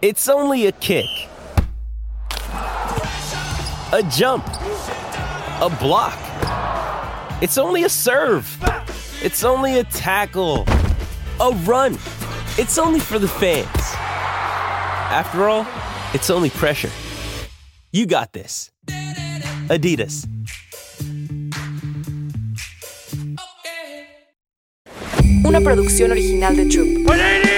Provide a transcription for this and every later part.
It's only a kick. A jump. A block. It's only a serve. It's only a tackle. A run. It's only for the fans. After all, it's only pressure. You got this. Adidas. Una producción original de Troop.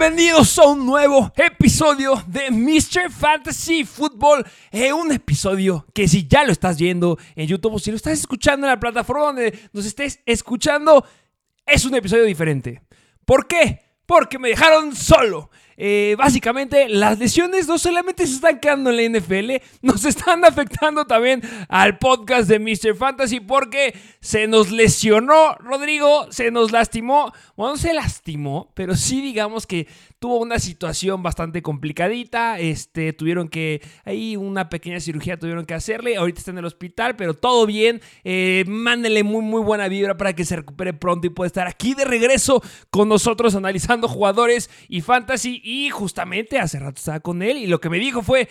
Bienvenidos a un nuevo episodio de Mr. Fantasy Football. Eh, un episodio que si ya lo estás viendo en YouTube o si lo estás escuchando en la plataforma donde nos estés escuchando, es un episodio diferente. ¿Por qué? Porque me dejaron solo. Eh, básicamente, las lesiones no solamente se están quedando en la NFL, nos están afectando también al podcast de Mr. Fantasy porque se nos lesionó Rodrigo, se nos lastimó. Bueno, no se lastimó, pero sí digamos que tuvo una situación bastante complicadita. Este, tuvieron que, ahí una pequeña cirugía tuvieron que hacerle. Ahorita está en el hospital, pero todo bien. Eh, mándenle muy, muy buena vibra para que se recupere pronto y pueda estar aquí de regreso con nosotros analizando jugadores y fantasy. Y justamente hace rato estaba con él y lo que me dijo fue...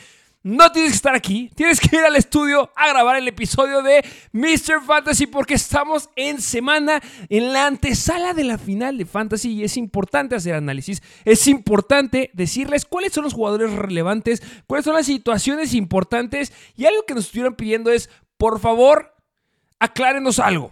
No tienes que estar aquí, tienes que ir al estudio a grabar el episodio de Mr. Fantasy porque estamos en semana en la antesala de la final de Fantasy y es importante hacer análisis, es importante decirles cuáles son los jugadores relevantes, cuáles son las situaciones importantes y algo que nos estuvieron pidiendo es, por favor, aclárenos algo.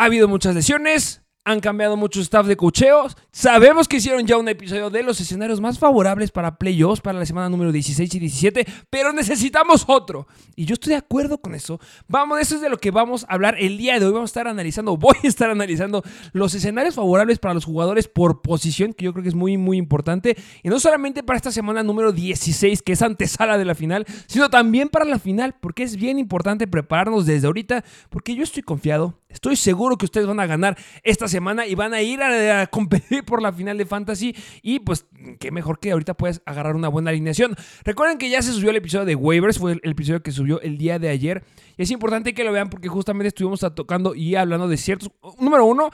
Ha habido muchas lesiones, han cambiado muchos staff de cocheos. Sabemos que hicieron ya un episodio de los escenarios más favorables para playoffs para la semana número 16 y 17, pero necesitamos otro. Y yo estoy de acuerdo con eso. Vamos, eso es de lo que vamos a hablar el día de hoy. Vamos a estar analizando, voy a estar analizando los escenarios favorables para los jugadores por posición, que yo creo que es muy, muy importante. Y no solamente para esta semana número 16, que es antesala de la final, sino también para la final, porque es bien importante prepararnos desde ahorita, porque yo estoy confiado, estoy seguro que ustedes van a ganar esta semana y van a ir a, a, competir por la final de Fantasy. Y pues, qué mejor que ahorita puedes agarrar una buena alineación. Recuerden que ya se subió el episodio de waivers, fue el, el episodio que subió el día de ayer. Y es importante que lo vean porque justamente estuvimos tocando y hablando de ciertos. Número uno,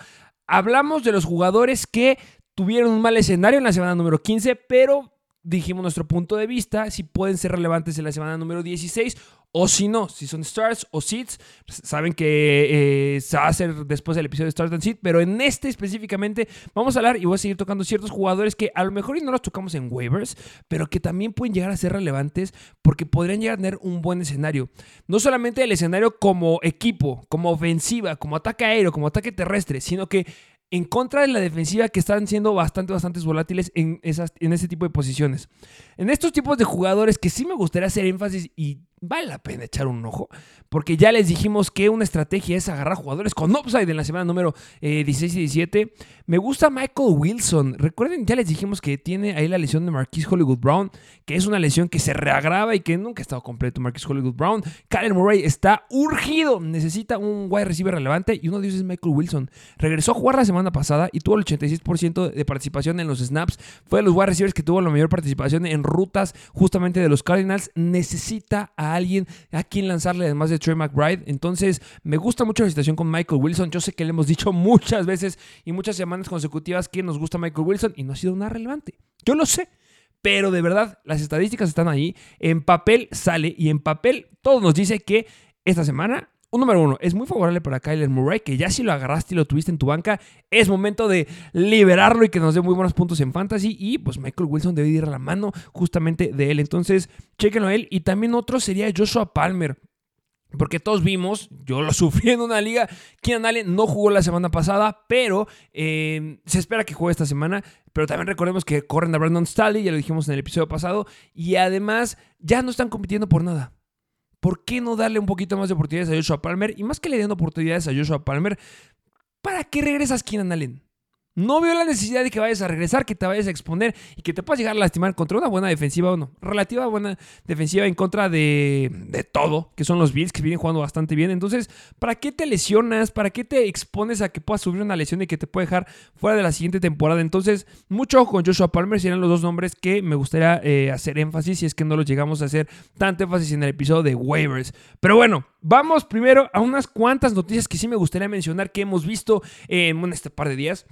hablamos de los jugadores que tuvieron un mal escenario en la semana número 15, pero dijimos nuestro punto de vista, si pueden ser relevantes en la semana número 16 o si no, si son starts o seeds, saben que eh, se va a hacer después del episodio de Start and Seed, pero en este específicamente vamos a hablar y voy a seguir tocando ciertos jugadores que a lo mejor no los tocamos en waivers, pero que también pueden llegar a ser relevantes porque podrían llegar a tener un buen escenario. No solamente el escenario como equipo, como ofensiva, como ataque aéreo, como ataque terrestre, sino que en contra de la defensiva que están siendo bastante, bastante volátiles en, esas, en ese tipo de posiciones. En estos tipos de jugadores que sí me gustaría hacer énfasis y vale la pena echar un ojo, porque ya les dijimos que una estrategia es agarrar jugadores con upside en la semana número eh, 16 y 17. Me gusta Michael Wilson. Recuerden, ya les dijimos que tiene ahí la lesión de Marquis Hollywood Brown, que es una lesión que se reagrava y que nunca ha estado completo Marquis Hollywood Brown. Kyler Murray está urgido, necesita un wide receiver relevante y uno de ellos es Michael Wilson. Regresó a jugar la semana pasada y tuvo el 86% de participación en los snaps. Fue de los wide receivers que tuvo la mayor participación en rutas justamente de los Cardinals. Necesita a alguien a quien lanzarle además de Trey McBride. Entonces, me gusta mucho la situación con Michael Wilson. Yo sé que le hemos dicho muchas veces y muchas semanas consecutivas que nos gusta Michael Wilson y no ha sido nada relevante. Yo lo sé. Pero de verdad, las estadísticas están ahí. En papel sale y en papel todo nos dice que esta semana un número uno, es muy favorable para Kyler Murray, que ya si lo agarraste y lo tuviste en tu banca, es momento de liberarlo y que nos dé muy buenos puntos en fantasy. Y pues Michael Wilson debe ir a la mano justamente de él. Entonces, chéquenlo a él. Y también otro sería Joshua Palmer. Porque todos vimos, yo lo sufrí en una liga, Keenan Allen no jugó la semana pasada, pero eh, se espera que juegue esta semana. Pero también recordemos que corren a Brandon Staley, ya lo dijimos en el episodio pasado, y además ya no están compitiendo por nada. ¿Por qué no darle un poquito más de oportunidades a Joshua Palmer? Y más que le den oportunidades a Joshua Palmer, ¿para qué regresas Keenan Allen? No veo la necesidad de que vayas a regresar, que te vayas a exponer y que te puedas llegar a lastimar contra una buena defensiva o no. Relativa buena defensiva en contra de, todo, que son los Bills, que vienen jugando bastante bien. Entonces, ¿para qué te lesionas? ¿Para qué te expones a que puedas sufrir una lesión y que te puede dejar fuera de la siguiente temporada? Entonces, mucho ojo con Joshua Palmer, serían los dos nombres que me gustaría eh, hacer énfasis, si es que no los llegamos a hacer tanto énfasis en el episodio de waivers. Pero bueno, vamos primero a unas cuantas noticias que sí me gustaría mencionar que hemos visto en este par de días.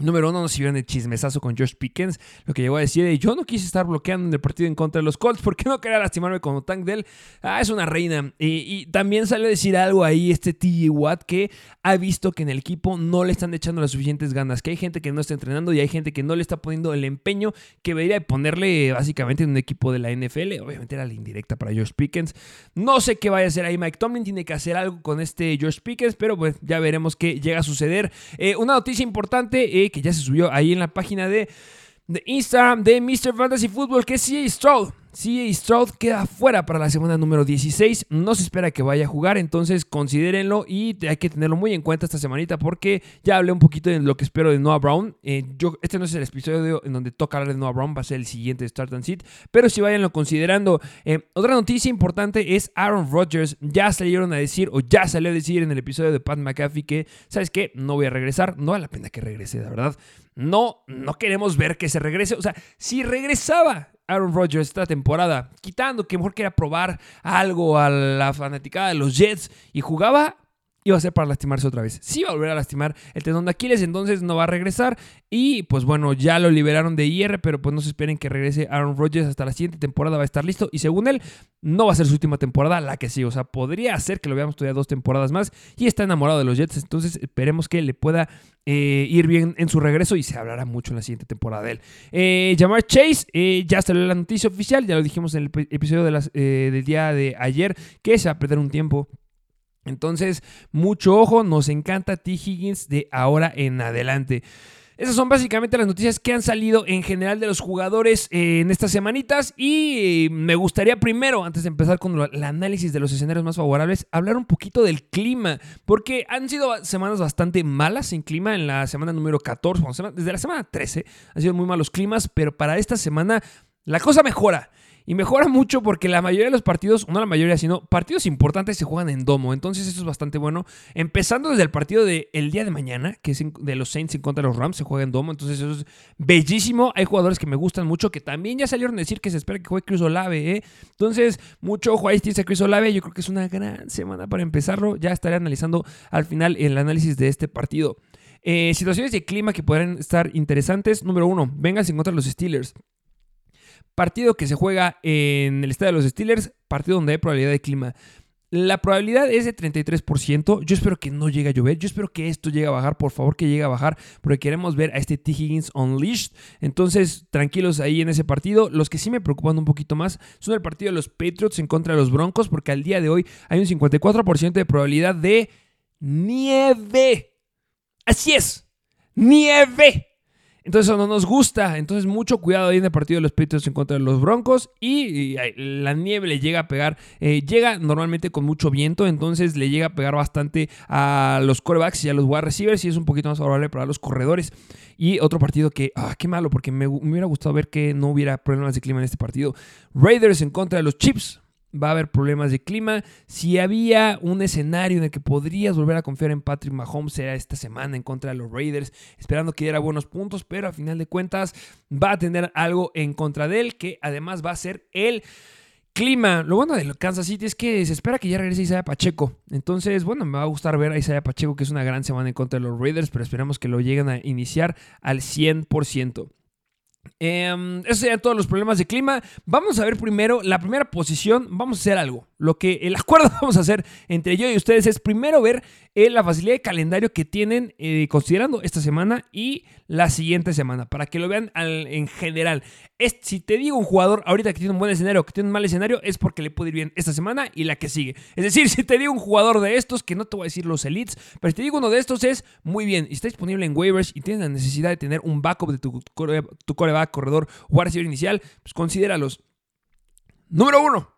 Número uno, nos vieron el chismesazo con Josh Pickens, lo que llegó a decir, yo no quise estar bloqueando en el partido en contra de los Colts, porque no quería lastimarme como Tank Dell? Ah, es una reina. Y, también salió a decir algo ahí este TJ Watt, que ha visto que en el equipo no le están echando las suficientes ganas, que hay gente que no está entrenando y hay gente que no le está poniendo el empeño que debería ponerle básicamente en un equipo de la NFL. Obviamente era la indirecta para Josh Pickens. No sé qué vaya a hacer ahí Mike Tomlin, tiene que hacer algo con este Josh Pickens, pero pues ya veremos qué llega a suceder. eh, una noticia importante, eh, que ya se subió ahí en la página de, de Instagram de Mr. Fantasy Football, que es CJ. CJ Stroud queda fuera para la semana número 16. No se espera que vaya a jugar, entonces considérenlo y hay que tenerlo muy en cuenta esta semanita porque ya hablé un poquito de lo que espero de Noah Brown. Eh, yo, este no es el episodio en donde toca hablar de Noah Brown, va a ser el siguiente Start and Sit, pero si váyanlo considerando. Eh, otra noticia importante es Aaron Rodgers. Ya salieron a decir, o ya salió a decir en el episodio de Pat McAfee que, ¿sabes qué? No voy a regresar. No vale la pena que regrese, de verdad. No, no queremos ver que se regrese. O sea, si regresaba Aaron Rodgers esta temporada, quitando que mejor quería probar algo a la fanaticada de los Jets y jugaba, iba a ser para lastimarse otra vez. Sí va a volver a lastimar el tendón de Aquiles, entonces no va a regresar. Y pues bueno, ya lo liberaron de IR, pero pues no se esperen que regrese Aaron Rodgers hasta la siguiente temporada, va a estar listo. Y según él, no va a ser su última temporada, la que sí. O sea, podría ser que lo veamos todavía dos temporadas más. Y está enamorado de los Jets, entonces esperemos que le pueda eh, ir bien en su regreso y se hablará mucho en la siguiente temporada de él. Eh, Chase, eh, ya salió la noticia oficial, ya lo dijimos en el episodio de eh, del día de ayer, que se va a perder un tiempo. Entonces, mucho ojo, nos encanta T. Higgins de ahora en adelante. Esas son básicamente las noticias que han salido en general de los jugadores eh, en estas semanitas y eh, me gustaría primero, antes de empezar con el análisis de los escenarios más favorables, hablar un poquito del clima, porque han sido semanas bastante malas en clima en la semana número 14, bueno, sema- desde la semana 13 han sido muy malos climas, pero para esta semana la cosa mejora. Y mejora mucho porque la mayoría de los partidos, no la mayoría, sino partidos importantes se juegan en domo. Entonces eso es bastante bueno. Empezando desde el partido del día de mañana, que es de los Saints en contra de los Rams, se juega en domo. Entonces eso es bellísimo. Hay jugadores que me gustan mucho, que también ya salieron a decir que se espera que juegue Chris Olave. ¿eh? Entonces, mucho ojo ahí Chris Olave. Yo creo que es una gran semana para empezarlo. Ya estaré analizando al final el análisis de este partido. Eh, situaciones de clima que podrán estar interesantes. Número uno, vengas en contra de los Steelers. Partido que se juega en el estadio de los Steelers, partido donde hay probabilidad de clima. La probabilidad es de 33%. Yo espero que no llegue a llover. Yo espero que esto llegue a bajar. Por favor, que llegue a bajar. Porque queremos ver a este T. Higgins Unleashed. Entonces, tranquilos ahí en ese partido. Los que sí me preocupan un poquito más son el partido de los Patriots en contra de los Broncos. Porque al día de hoy hay un 54% de probabilidad de nieve. Así es. Nieve. Entonces eso no nos gusta. Entonces mucho cuidado ahí en el partido de los Patriots en contra de los Broncos. Y, la nieve le llega a pegar. eh, llega normalmente con mucho viento. Entonces le llega a pegar bastante a los corebacks y a los wide receivers. Y es un poquito más favorable para los corredores. Y otro partido que, ah, qué malo, porque me, me hubiera gustado ver que no hubiera problemas de clima en este partido. Raiders en contra de los Chips va a haber problemas de clima. Si había un escenario en el que podrías volver a confiar en Patrick Mahomes, era esta semana en contra de los Raiders, esperando que diera buenos puntos, pero a final de cuentas va a tener algo en contra de él, que además va a ser el clima. Lo bueno de Kansas City es que se espera que ya regrese Isaiah Pacheco. Entonces, bueno, me va a gustar ver a Isaiah Pacheco, que es una gran semana en contra de los Raiders, pero esperamos que lo lleguen a iniciar al 100%. Eh, esos serían todos los problemas de clima. Vamos a ver primero la primera posición. Vamos a hacer algo. Lo que el acuerdo vamos a hacer entre yo y ustedes es primero ver eh, la facilidad de calendario que tienen eh, considerando esta semana y la siguiente semana. Para que lo vean en general. Es, si te digo un jugador ahorita que tiene un buen escenario o que tiene un mal escenario, es porque le puede ir bien esta semana y la que sigue. Es decir, si te digo un jugador de estos, que no te voy a decir los elites, pero si te digo uno de estos es muy bien. Y está disponible en waivers y tienes la necesidad de tener un backup de tu, tu coreback, corredor o receiver inicial, pues considéralos. Número uno.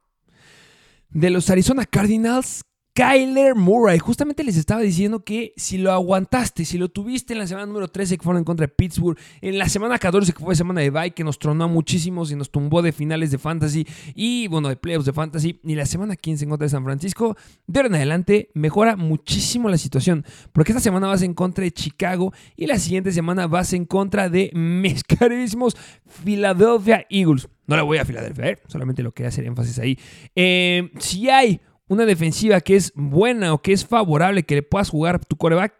De los Arizona Cardinals, Kyler Murray. Justamente les estaba diciendo que si lo aguantaste, si lo tuviste en la semana número 13 que fueron en contra de Pittsburgh, en la semana 14 que fue semana de bye, que nos tronó a muchísimos y nos tumbó de finales de fantasy y bueno, de playoffs de fantasy, y la semana 15 en contra de San Francisco, de ahora en adelante mejora muchísimo la situación, porque esta semana vas en contra de Chicago y la siguiente semana vas en contra de mis carísimos Philadelphia Eagles. No la voy a Filadelfia, ¿eh? solamente lo quería hacer énfasis ahí. Eh, si hay una defensiva que es buena o que es favorable que le puedas jugar tu coreback,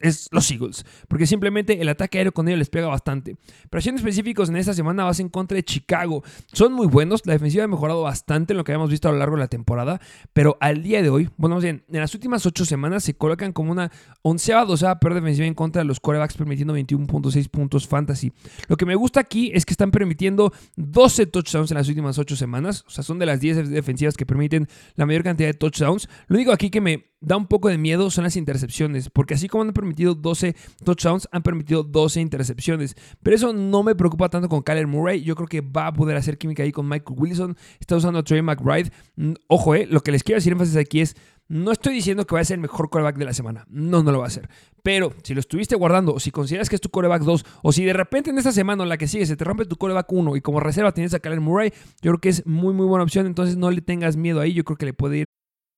es los Eagles. Porque simplemente el ataque aéreo con ellos les pega bastante. Pero siendo específicos, en esta semana vas en contra de Chicago. Son muy buenos. La defensiva ha mejorado bastante en lo que habíamos visto a lo largo de la temporada. Pero al día de hoy, bueno, más bien, en las últimas ocho semanas se colocan como una onceava, doceava peor defensiva en contra de los corebacks, permitiendo 21.6 puntos fantasy. Lo que me gusta aquí es que están permitiendo 12 touchdowns en las últimas ocho semanas. O sea, son de las 10 defensivas que permiten la mayor cantidad de touchdowns. Lo único aquí que me da un poco de miedo son las intercepciones, porque así como han permitido 12 touchdowns, han permitido 12 intercepciones. Pero eso no me preocupa tanto con Kyler Murray. Yo creo que va a poder hacer química ahí con Michael Wilson. Está usando a Trey McBride. Mm, Ojo, eh, lo que les quiero decir énfasis aquí es, no estoy diciendo que vaya a ser el mejor coreback de la semana. No, no lo va a ser. Pero si lo estuviste guardando, o si consideras que es tu coreback 2, o si de repente en esta semana o la que sigue se te rompe tu coreback 1 y como reserva tienes a Kyler Murray, yo creo que es muy, muy buena opción. Entonces no le tengas miedo ahí. Yo creo que le puede ir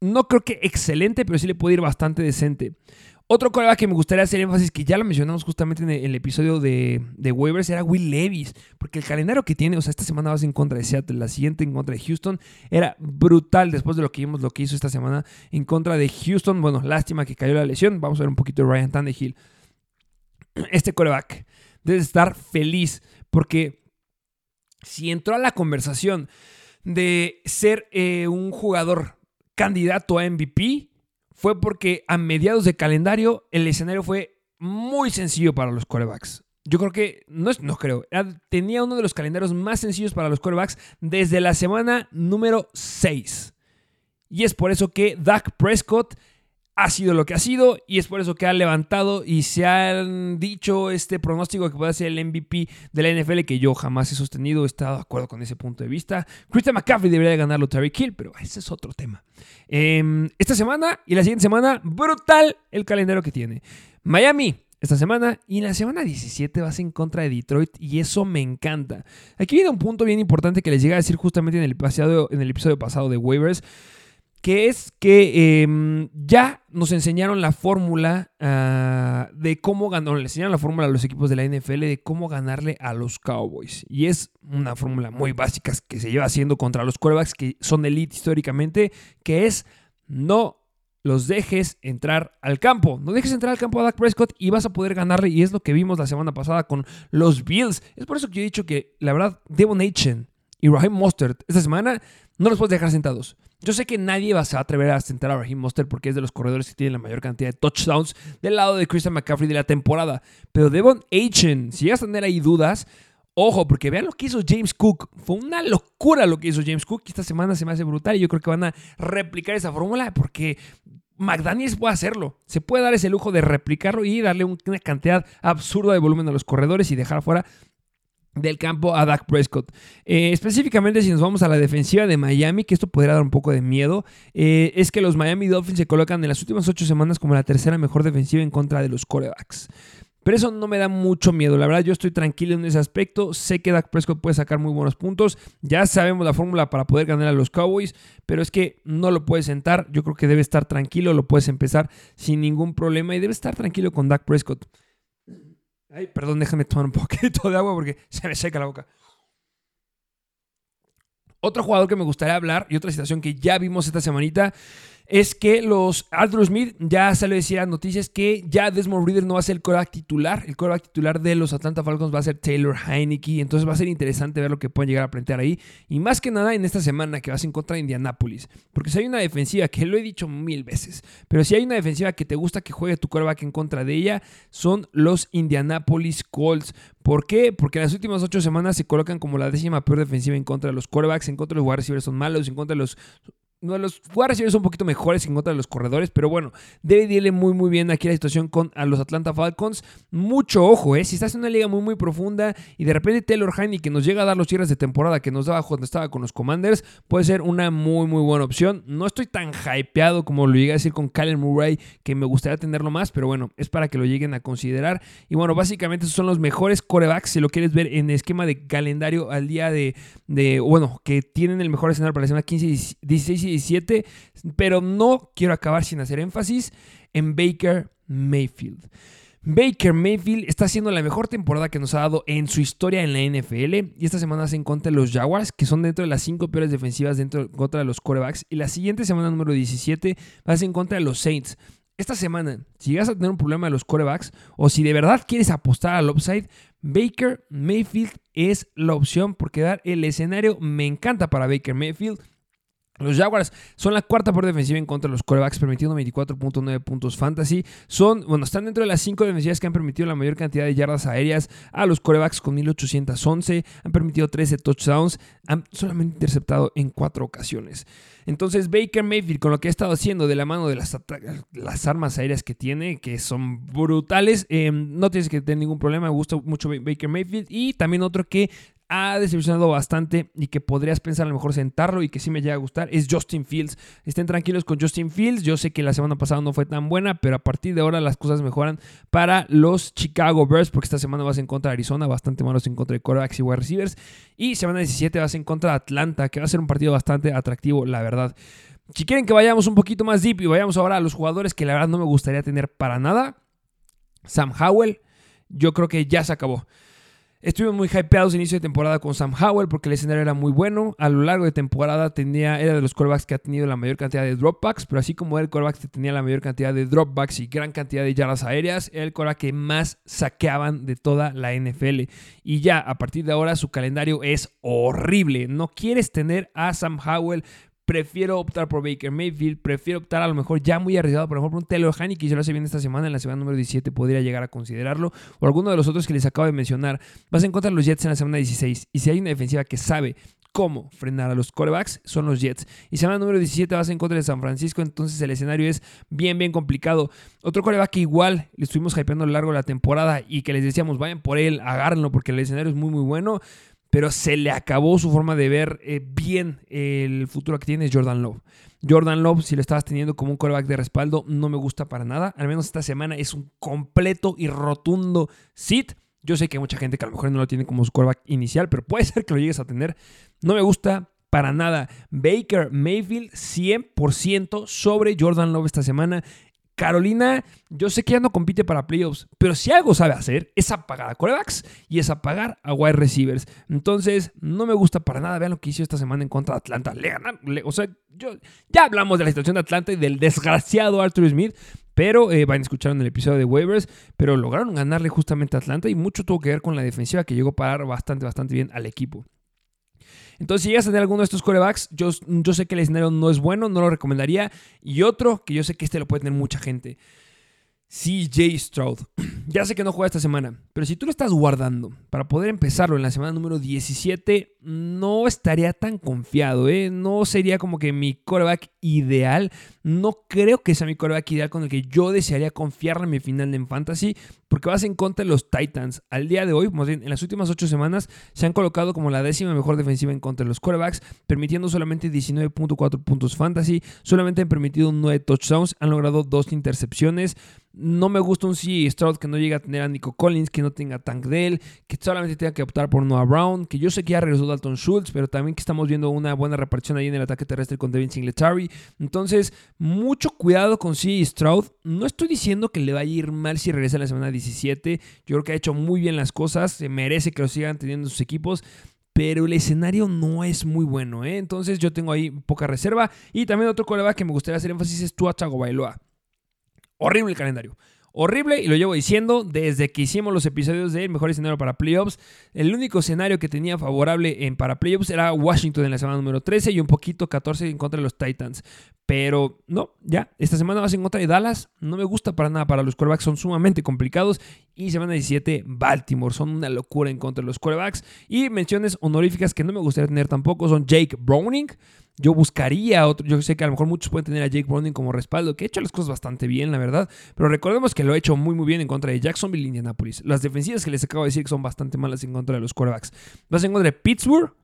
No creo que excelente, pero sí le puede ir bastante decente. Otro coreback que me gustaría hacer énfasis, que ya lo mencionamos justamente en el, episodio de, de waivers, era Will Levis. Porque el calendario que tiene, o sea, esta semana vas en contra de Seattle, la siguiente en contra de Houston, era brutal después de lo que vimos, lo que hizo esta semana en contra de Houston. Bueno, lástima que cayó la lesión. Vamos a ver un poquito de Ryan Tannehill. Este coreback debe estar feliz porque si entró a la conversación de ser eh, un jugador candidato a MVP fue porque a mediados de calendario el escenario fue muy sencillo para los corebacks. Yo creo que, no, no creo, tenía uno de los calendarios más sencillos para los corebacks desde la semana número 6. Y es por eso que Dak Prescott ha sido lo que ha sido y es por eso que ha levantado y se han dicho este pronóstico que puede ser el MVP de la NFL que yo jamás he sostenido, he estado de acuerdo con ese punto de vista. Christian McCaffrey debería de ganarlo Terry Kill, pero ese es otro tema. Eh, esta semana y la siguiente semana, brutal el calendario que tiene. Miami. Esta semana y en la semana 17 vas en contra de Detroit y eso me encanta. Aquí viene un punto bien importante que les llega a decir justamente en el, pasado, en el episodio pasado de waivers que es que eh, ya nos enseñaron la fórmula ah, de cómo ganar, le enseñaron la fórmula a los equipos de la NFL de cómo ganarle a los Cowboys. Y es una fórmula muy básica que se lleva haciendo contra los quarterbacks que son elite históricamente, que es no los dejes entrar al campo. No dejes entrar al campo a Dak Prescott y vas a poder ganarle. Y es lo que vimos la semana pasada con los Bills. Es por eso que yo he dicho que, la verdad, Devon Achen y Raheem Mostert esta semana no los puedes dejar sentados. Yo sé que nadie va a atrever a sentar a Raheem Mostert porque es de los corredores que tienen la mayor cantidad de touchdowns del lado de Christian McCaffrey de la temporada. Pero Devon Achen, si llegas a tener ahí dudas, ojo, porque vean lo que hizo James Cook. Fue una locura lo que hizo James Cook. Esta semana se me hace brutal y yo creo que van a replicar esa fórmula porque McDaniels puede hacerlo. Se puede dar ese lujo de replicarlo y darle un- una cantidad absurda de volumen a los corredores y dejar fuera del campo a Dak Prescott. Eh, específicamente si nos vamos a la defensiva de Miami, que esto podría dar un poco de miedo, eh, es que los Miami Dolphins se colocan en las últimas ocho semanas como la tercera mejor defensiva en contra de los corebacks. Pero eso no me da mucho miedo. La verdad, yo estoy tranquilo en ese aspecto. Sé que Dak Prescott puede sacar muy buenos puntos. Ya sabemos la fórmula para poder ganar a los Cowboys. Pero es que no lo puedes sentar. Yo creo que debe estar tranquilo. Lo puedes empezar sin ningún problema. Y debe estar tranquilo con Dak Prescott. Ay, perdón, déjame tomar un poquito de agua porque se me seca la boca. Otro jugador que me gustaría hablar y otra situación que ya vimos esta semanita es que los Arthur Smith ya salió a decir a noticias que ya Desmond Reader no va a ser el coreback titular. El coreback titular de los Atlanta Falcons va a ser Taylor Heineke. Entonces va a ser interesante ver lo que pueden llegar a plantear ahí. Y más que nada en esta semana que vas en contra de Indianapolis. Porque si hay una defensiva, que lo he dicho mil veces, pero si hay una defensiva que te gusta que juegue tu coreback en contra de ella, son los Indianapolis Colts. ¿Por qué? Porque en las últimas ocho semanas se colocan como la décima peor defensiva en contra de los corebacks, en contra de los wide receivers son malos, en contra de los no, los wide receivers son un poquito mejores en contra de los corredores, pero bueno, debe irle muy muy bien aquí la situación con a los Atlanta Falcons. Mucho ojo, ¿eh? Si estás en una liga muy muy profunda y de repente Taylor Heine que nos llega a dar los cierres de temporada que nos daba cuando estaba con los Commanders, puede ser una muy muy buena opción. No estoy tan hypeado como lo llegué a decir con Kyler Murray, que me gustaría tenerlo más, pero bueno, es para que lo lleguen a considerar. Y bueno, básicamente esos son los mejores corebacks, si lo quieres ver en esquema de calendario al día de, de bueno, que tienen el mejor escenario para la semana 15, 16 y 17, pero no quiero acabar sin hacer énfasis en Baker Mayfield. Baker Mayfield está haciendo la mejor temporada que nos ha dado en su historia en la NFL y esta semana se encuentra los Jaguars, que son dentro de las cinco peores defensivas dentro contra los quarterbacks y la siguiente semana número 17 vas en contra de los Saints. Esta semana, si llegas a tener un problema de los quarterbacks o si de verdad quieres apostar al upside, Baker Mayfield es la opción porque dar el escenario me encanta para Baker Mayfield. Los Jaguars son la cuarta por defensiva en contra de los corebacks, permitiendo 24.9 puntos fantasy. Son, bueno, están dentro de las cinco defensivas que han permitido la mayor cantidad de yardas aéreas a los corebacks con 1811. Han permitido 13 touchdowns. Han solamente interceptado en cuatro ocasiones. Entonces, Baker Mayfield, con lo que ha estado haciendo de la mano de las, armas aéreas que tiene, que son brutales, eh, no tienes que tener ningún problema. Me gusta mucho Baker Mayfield. Y también otro que ha decepcionado bastante y que podrías pensar a lo mejor sentarlo y que sí me llega a gustar es Justin Fields. Estén tranquilos con Justin Fields. Yo sé que la semana pasada no fue tan buena, pero a partir de ahora las cosas mejoran para los Chicago Bears porque esta semana vas en contra de Arizona, bastante malos en contra de quarterbacks y wide receivers. Y semana 17 vas en contra de Atlanta, que va a ser un partido bastante atractivo, la verdad. Si quieren que vayamos un poquito más deep y vayamos ahora a los jugadores que la verdad no me gustaría tener para nada, Sam Howell, yo creo que ya se acabó. Estuvimos muy hypeados inicio de temporada con Sam Howell porque el escenario era muy bueno. A lo largo de temporada tenía, era de los quarterbacks que ha tenido la mayor cantidad de dropbacks, pero así como era el quarterback que tenía la mayor cantidad de dropbacks y gran cantidad de yardas aéreas, era el quarterback que más saqueaban de toda la NFL. Y ya, a partir de ahora, su calendario es horrible. No quieres tener a Sam Howell prefiero optar por Baker Mayfield, prefiero optar a lo mejor ya muy arriesgado, por ejemplo, un Taylor Haney que ya lo hace bien esta semana, en la semana número 17 podría llegar a considerarlo, o alguno de los otros que les acabo de mencionar. Vas a encontrar los Jets en la semana 16, y si hay una defensiva que sabe cómo frenar a los corebacks son los Jets. Y semana número 17 vas en contra de San Francisco, entonces el escenario es bien, bien complicado. Otro coreback que igual le estuvimos hypeando a lo largo de la temporada y que les decíamos, vayan por él, agárrenlo porque el escenario es muy, muy bueno pero se le acabó su forma de ver eh, bien el futuro que tiene Jordan Love. Jordan Love, si lo estabas teniendo como un coreback de respaldo, no me gusta para nada. Al menos esta semana es un completo y rotundo sit. Yo sé que hay mucha gente que a lo mejor no lo tiene como su coreback inicial, pero puede ser que lo llegues a tener. No me gusta para nada. Baker Mayfield 100% sobre Jordan Love esta semana. Carolina, yo sé que ya no compite para playoffs, pero si algo sabe hacer es apagar a corebacks y es apagar a wide receivers. Entonces, no me gusta para nada. Vean lo que hizo esta semana en contra de Atlanta. Le o sea, yo, ya hablamos de la situación de Atlanta y del desgraciado Arthur Smith, pero eh, van a escuchar en el episodio de waivers, pero lograron ganarle justamente a Atlanta y mucho tuvo que ver con la defensiva que llegó a parar bastante, bastante bien al equipo. Entonces, si llegas a tener alguno de estos corebacks, yo, yo sé que el escenario no es bueno, no lo recomendaría. Y otro, que yo sé que este lo puede tener mucha gente. CJ Stroud. Ya sé que no juega esta semana, pero si tú lo estás guardando para poder empezarlo en la semana número 17, no estaría tan confiado, ¿eh? No sería como que mi coreback ideal. No creo que sea mi coreback ideal con el que yo desearía confiar en mi final en Fantasy, porque vas en contra de los Titans. Al día de hoy, en las últimas ocho semanas, se han colocado como la décima mejor defensiva en contra de los corebacks, permitiendo solamente 19.4 puntos Fantasy, solamente han permitido 9 touchdowns, han logrado dos intercepciones. No me gusta un C. Stroud que no llegue a tener a Nico Collins, que no tenga Tank Dell, que solamente tenga que optar por Noah Brown, que yo sé que ya regresó Dalton Schultz, pero también que estamos viendo una buena repartición ahí en el ataque terrestre con Devin Singletary. Entonces, mucho cuidado con C. Stroud. No estoy diciendo que le vaya a ir mal si regresa en la semana 17. Yo creo que ha hecho muy bien las cosas, se merece que lo sigan teniendo sus equipos pero el escenario no es muy bueno, ¿eh? Entonces yo tengo ahí poca reserva. Y también otro coreback que me gustaría hacer énfasis es Tua Tagovailoa. Horrible el calendario. Horrible, y lo llevo diciendo desde que hicimos los episodios de Mejor Escenario para Playoffs. El único escenario que tenía favorable en para Playoffs era Washington en la semana número 13 y un poquito 14 en contra de los Titans. Pero no, ya, esta semana vas en contra de Dallas. No me gusta para nada para los quarterbacks, son sumamente complicados. Y semana 17, Baltimore, son una locura en contra de los quarterbacks. Y menciones honoríficas que no me gustaría tener tampoco son Jake Browning. Yo buscaría otro, yo sé que a lo mejor muchos pueden tener a Jake Browning como respaldo, que ha hecho las cosas bastante bien, la verdad, pero recordemos que lo ha hecho muy muy bien en contra de Jacksonville y Indianapolis. Las defensivas que les acabo de decir son bastante malas en contra de los quarterbacks. Vas en contra de Pittsburgh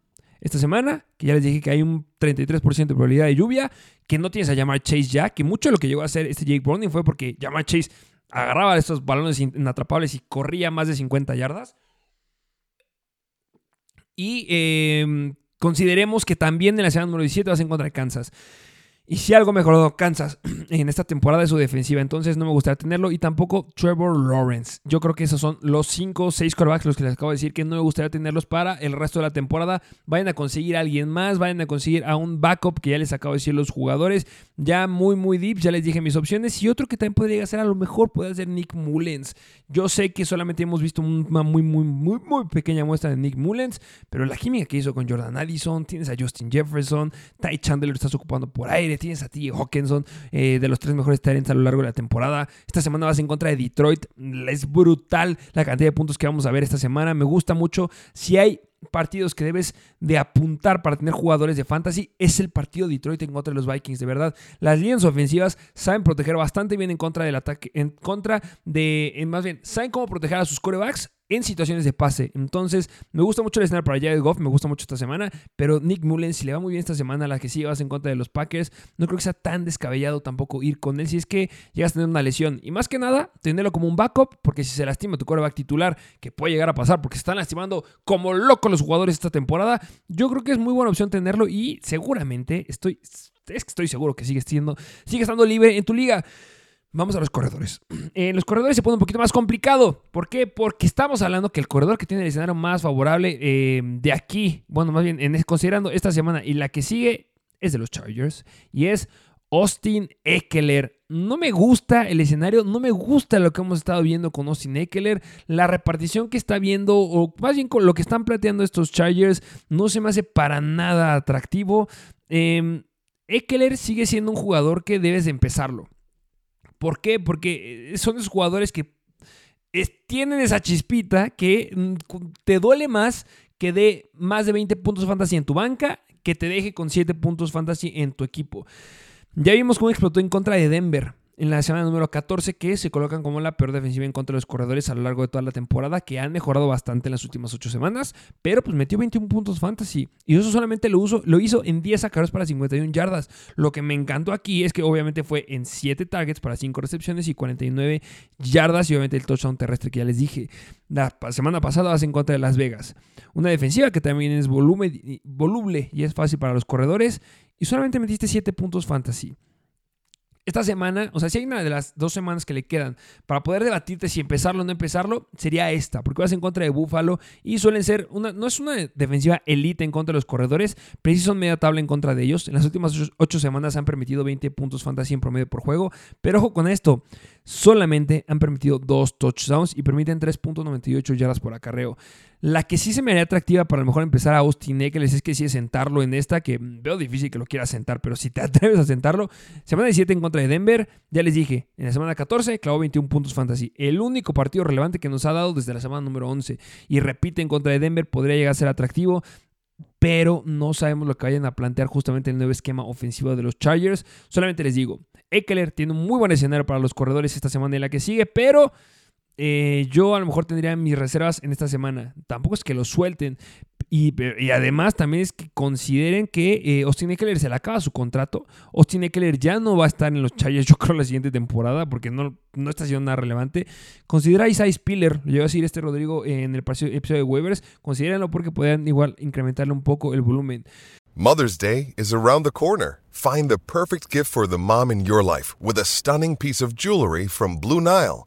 esta semana, que ya les dije que hay un 33% de probabilidad de lluvia, que no tienes a llamar Chase ya, que mucho de lo que llegó a hacer este Jake Browning fue porque llamar Chase agarraba estos balones inatrapables y corría más de 50 yardas. Y eh, Consideremos que también en la semana número 17 vas a encontrar Kansas. Y si algo mejoró Kansas en esta temporada de su defensiva, entonces no me gustaría tenerlo. Y tampoco Trevor Lawrence. Yo creo que esos son los 5 o 6 quarterbacks los que les acabo de decir que no me gustaría tenerlos para el resto de la temporada. Vayan a conseguir a alguien más, vayan a conseguir a un backup que ya les acabo de decir los jugadores. Ya muy, muy deep, ya les dije mis opciones. Y otro que también podría ser, a lo mejor puede ser Nick Mullens. Yo sé que solamente hemos visto una muy, muy, muy, muy pequeña muestra de Nick Mullens, pero la química que hizo con Jordan Addison, tienes a Justin Jefferson, Ty Chandler estás ocupando por aire tienes a ti Hawkinson, eh, de los tres mejores talents a lo largo de la temporada. Esta semana vas en contra de Detroit. Es brutal la cantidad de puntos que vamos a ver esta semana. Me gusta mucho. Si hay partidos que debes de apuntar para tener jugadores de fantasy es el partido de Detroit en contra de los Vikings, de verdad. Las líneas ofensivas saben proteger bastante bien en contra del ataque, en contra de, más bien, saben cómo proteger a sus corebacks en situaciones de pase. Entonces, me gusta mucho el escenario para Jared Goff, me gusta mucho esta semana, pero Nick Mullen, si le va muy bien esta semana, la que sí vas en contra de los Packers, no creo que sea tan descabellado tampoco ir con él si es que llegas a tener una lesión. Y más que nada, tenerlo como un backup, porque si se lastima tu coreback titular, que puede llegar a pasar, porque se están lastimando como locos los jugadores esta temporada, yo creo que es muy buena opción tenerlo y seguramente estoy, es que estoy seguro que sigue siendo, sigue estando libre en tu liga. Vamos a los corredores. En los corredores se pone un poquito más complicado. ¿Por qué? Porque estamos hablando que el corredor que tiene el escenario más favorable eh, de aquí, bueno, más bien en, considerando esta semana y la que sigue, es de los Chargers. Y es Austin Eckler. No me gusta el escenario, no me gusta lo que hemos estado viendo con Austin Eckler. La repartición que está viendo, o más bien con lo que están planteando estos Chargers, no se me hace para nada atractivo. Eckler sigue siendo un jugador que debes de empezarlo. ¿Por qué? Porque eh, son esos jugadores que tienen esa chispita que mm, te duele más que dé más de 20 puntos fantasy en tu banca que te deje con 7 puntos fantasy en tu equipo. Ya vimos cómo explotó en contra de Denver en la semana número 14 que se colocan como la peor defensiva en contra de los corredores a lo largo de toda la temporada, que han mejorado bastante en las últimas 8 semanas, pero pues metió 21 puntos fantasy y eso solamente lo, lo hizo en 10 sacados para 51 yardas. Lo que me encantó aquí es que obviamente fue en 7 targets para 5 recepciones y 49 yardas y obviamente el touchdown terrestre que ya les dije. La semana pasada vas en contra de Las Vegas. Una defensiva que también es voluble y es fácil para los corredores y solamente metiste 7 puntos fantasy esta semana, o sea, si hay una de las dos semanas que le quedan para poder debatirte si empezarlo o no empezarlo, sería esta, porque vas en contra de Buffalo y suelen ser una, no es una defensiva elite en contra de los corredores, pero sí son media tabla en contra de ellos. En las últimas ocho semanas han permitido 20 puntos fantasy en promedio por juego, pero ojo con esto, solamente han permitido dos touchdowns y permiten 3.98 yardas por acarreo. La que sí se me haría atractiva para a lo mejor empezar a Austin Eckles es que sí es sentarlo en esta, que veo difícil que lo quieras sentar, pero si te atreves a sentarlo, semana 17 en contra de Denver, ya les dije, en la semana 14 clavó 21 puntos fantasy. El único partido relevante que nos ha dado desde la semana número 11 y repite en contra de Denver podría llegar a ser atractivo pero no sabemos lo que vayan a plantear justamente el nuevo esquema ofensivo de los Chargers. Solamente les digo, Eckler tiene un muy buen escenario para los corredores esta semana y la que sigue, pero eh, yo a lo mejor tendría mis reservas en esta semana. Tampoco es que lo suelten. Y, además también es que consideren que eh, Austin Eckler se le acaba su contrato. Austin Eckler ya no va a estar en los Chargers, yo creo, la siguiente temporada porque no, no está siendo nada relevante. Considera a Spiller, lo lleva a decir este Rodrigo en el episodio de waivers. Considérenlo porque pueden igual incrementarle un poco el volumen. Mother's Day is around the corner. Find the perfect gift for the mom in your life with a stunning piece of jewelry from Blue Nile.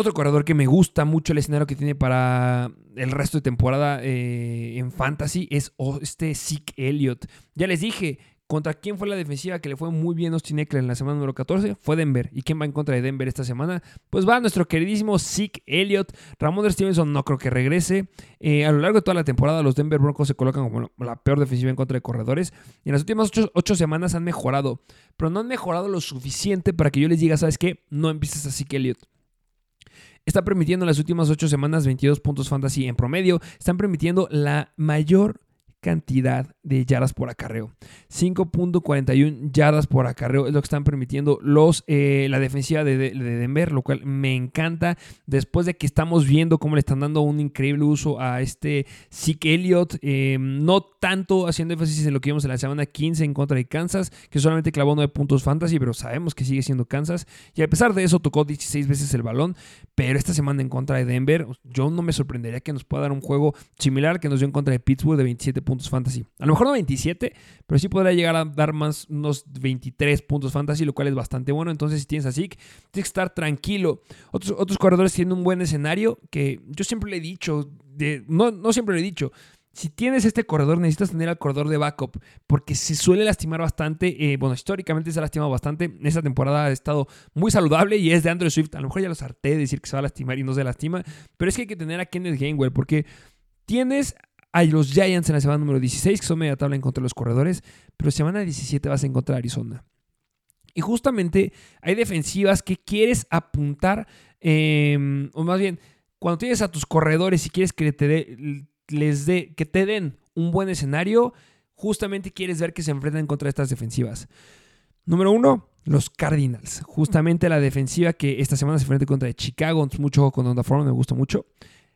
Otro corredor que me gusta mucho el escenario que tiene para el resto de temporada eh, en Fantasy es este Zeke Elliott. Ya les dije, ¿Contra quién fue la defensiva que le fue muy bien Austin Eckler en la semana número 14? Fue Denver. ¿Y quién va en contra de Denver esta semana? Pues va nuestro queridísimo Zeke Elliott. Ramón Stevenson no creo que regrese. Eh, a lo largo de toda la temporada, los Denver Broncos se colocan como la peor defensiva en contra de corredores. Y en las últimas ocho, semanas han mejorado. Pero no han mejorado lo suficiente para que yo les diga, ¿sabes qué? No empieces a Zeke Elliott. Está permitiendo en las últimas ocho semanas 22 puntos fantasy en promedio. Están permitiendo la mayor cantidad de yardas por acarreo. 5.41 yardas por acarreo es lo que están permitiendo los, eh, la defensiva de, Denver, lo cual me encanta. Después de que estamos viendo cómo le están dando un increíble uso a este Zeke Elliott, em, no tanto haciendo énfasis en lo que vimos en la semana 15 en contra de Kansas, que solamente clavó 9 puntos fantasy, pero sabemos que sigue siendo Kansas. Y a pesar de eso, tocó 16 veces el balón, pero esta semana en contra de Denver, yo no me sorprendería que nos pueda dar un juego similar que nos dio en contra de Pittsburgh de 27 puntos fantasy. A lo mejor no 27, pero sí podría llegar a dar más unos 23 puntos fantasy, lo cual es bastante bueno. Entonces, si tienes a Zeke, tienes que estar tranquilo. Otros, otros corredores tienen un buen escenario que yo siempre le he dicho, no, no siempre le he dicho. Si tienes este corredor, necesitas tener al corredor de backup, porque se suele lastimar bastante. Eh, bueno, históricamente se ha lastimado bastante. Esta temporada ha estado muy saludable y es de Andrew Swift. A lo mejor ya lo harté de decir que se va a lastimar y no se lastima, pero es que hay que tener a Kenneth Gainwell, porque tienes hay los Giants en la semana número 16, que son media tabla en contra de los corredores, pero semana 17 vas a encontrar Arizona. Y justamente hay defensivas que quieres apuntar, em, o más bien, cuando tienes a tus corredores y quieres que te, les dé, que te den un buen escenario, justamente quieres ver que se enfrentan contra estas defensivas. Número uno, los Cardinals. Justamente la defensiva que esta semana se enfrenta contra Chicago. Mucho con Onda Forma, me gusta mucho.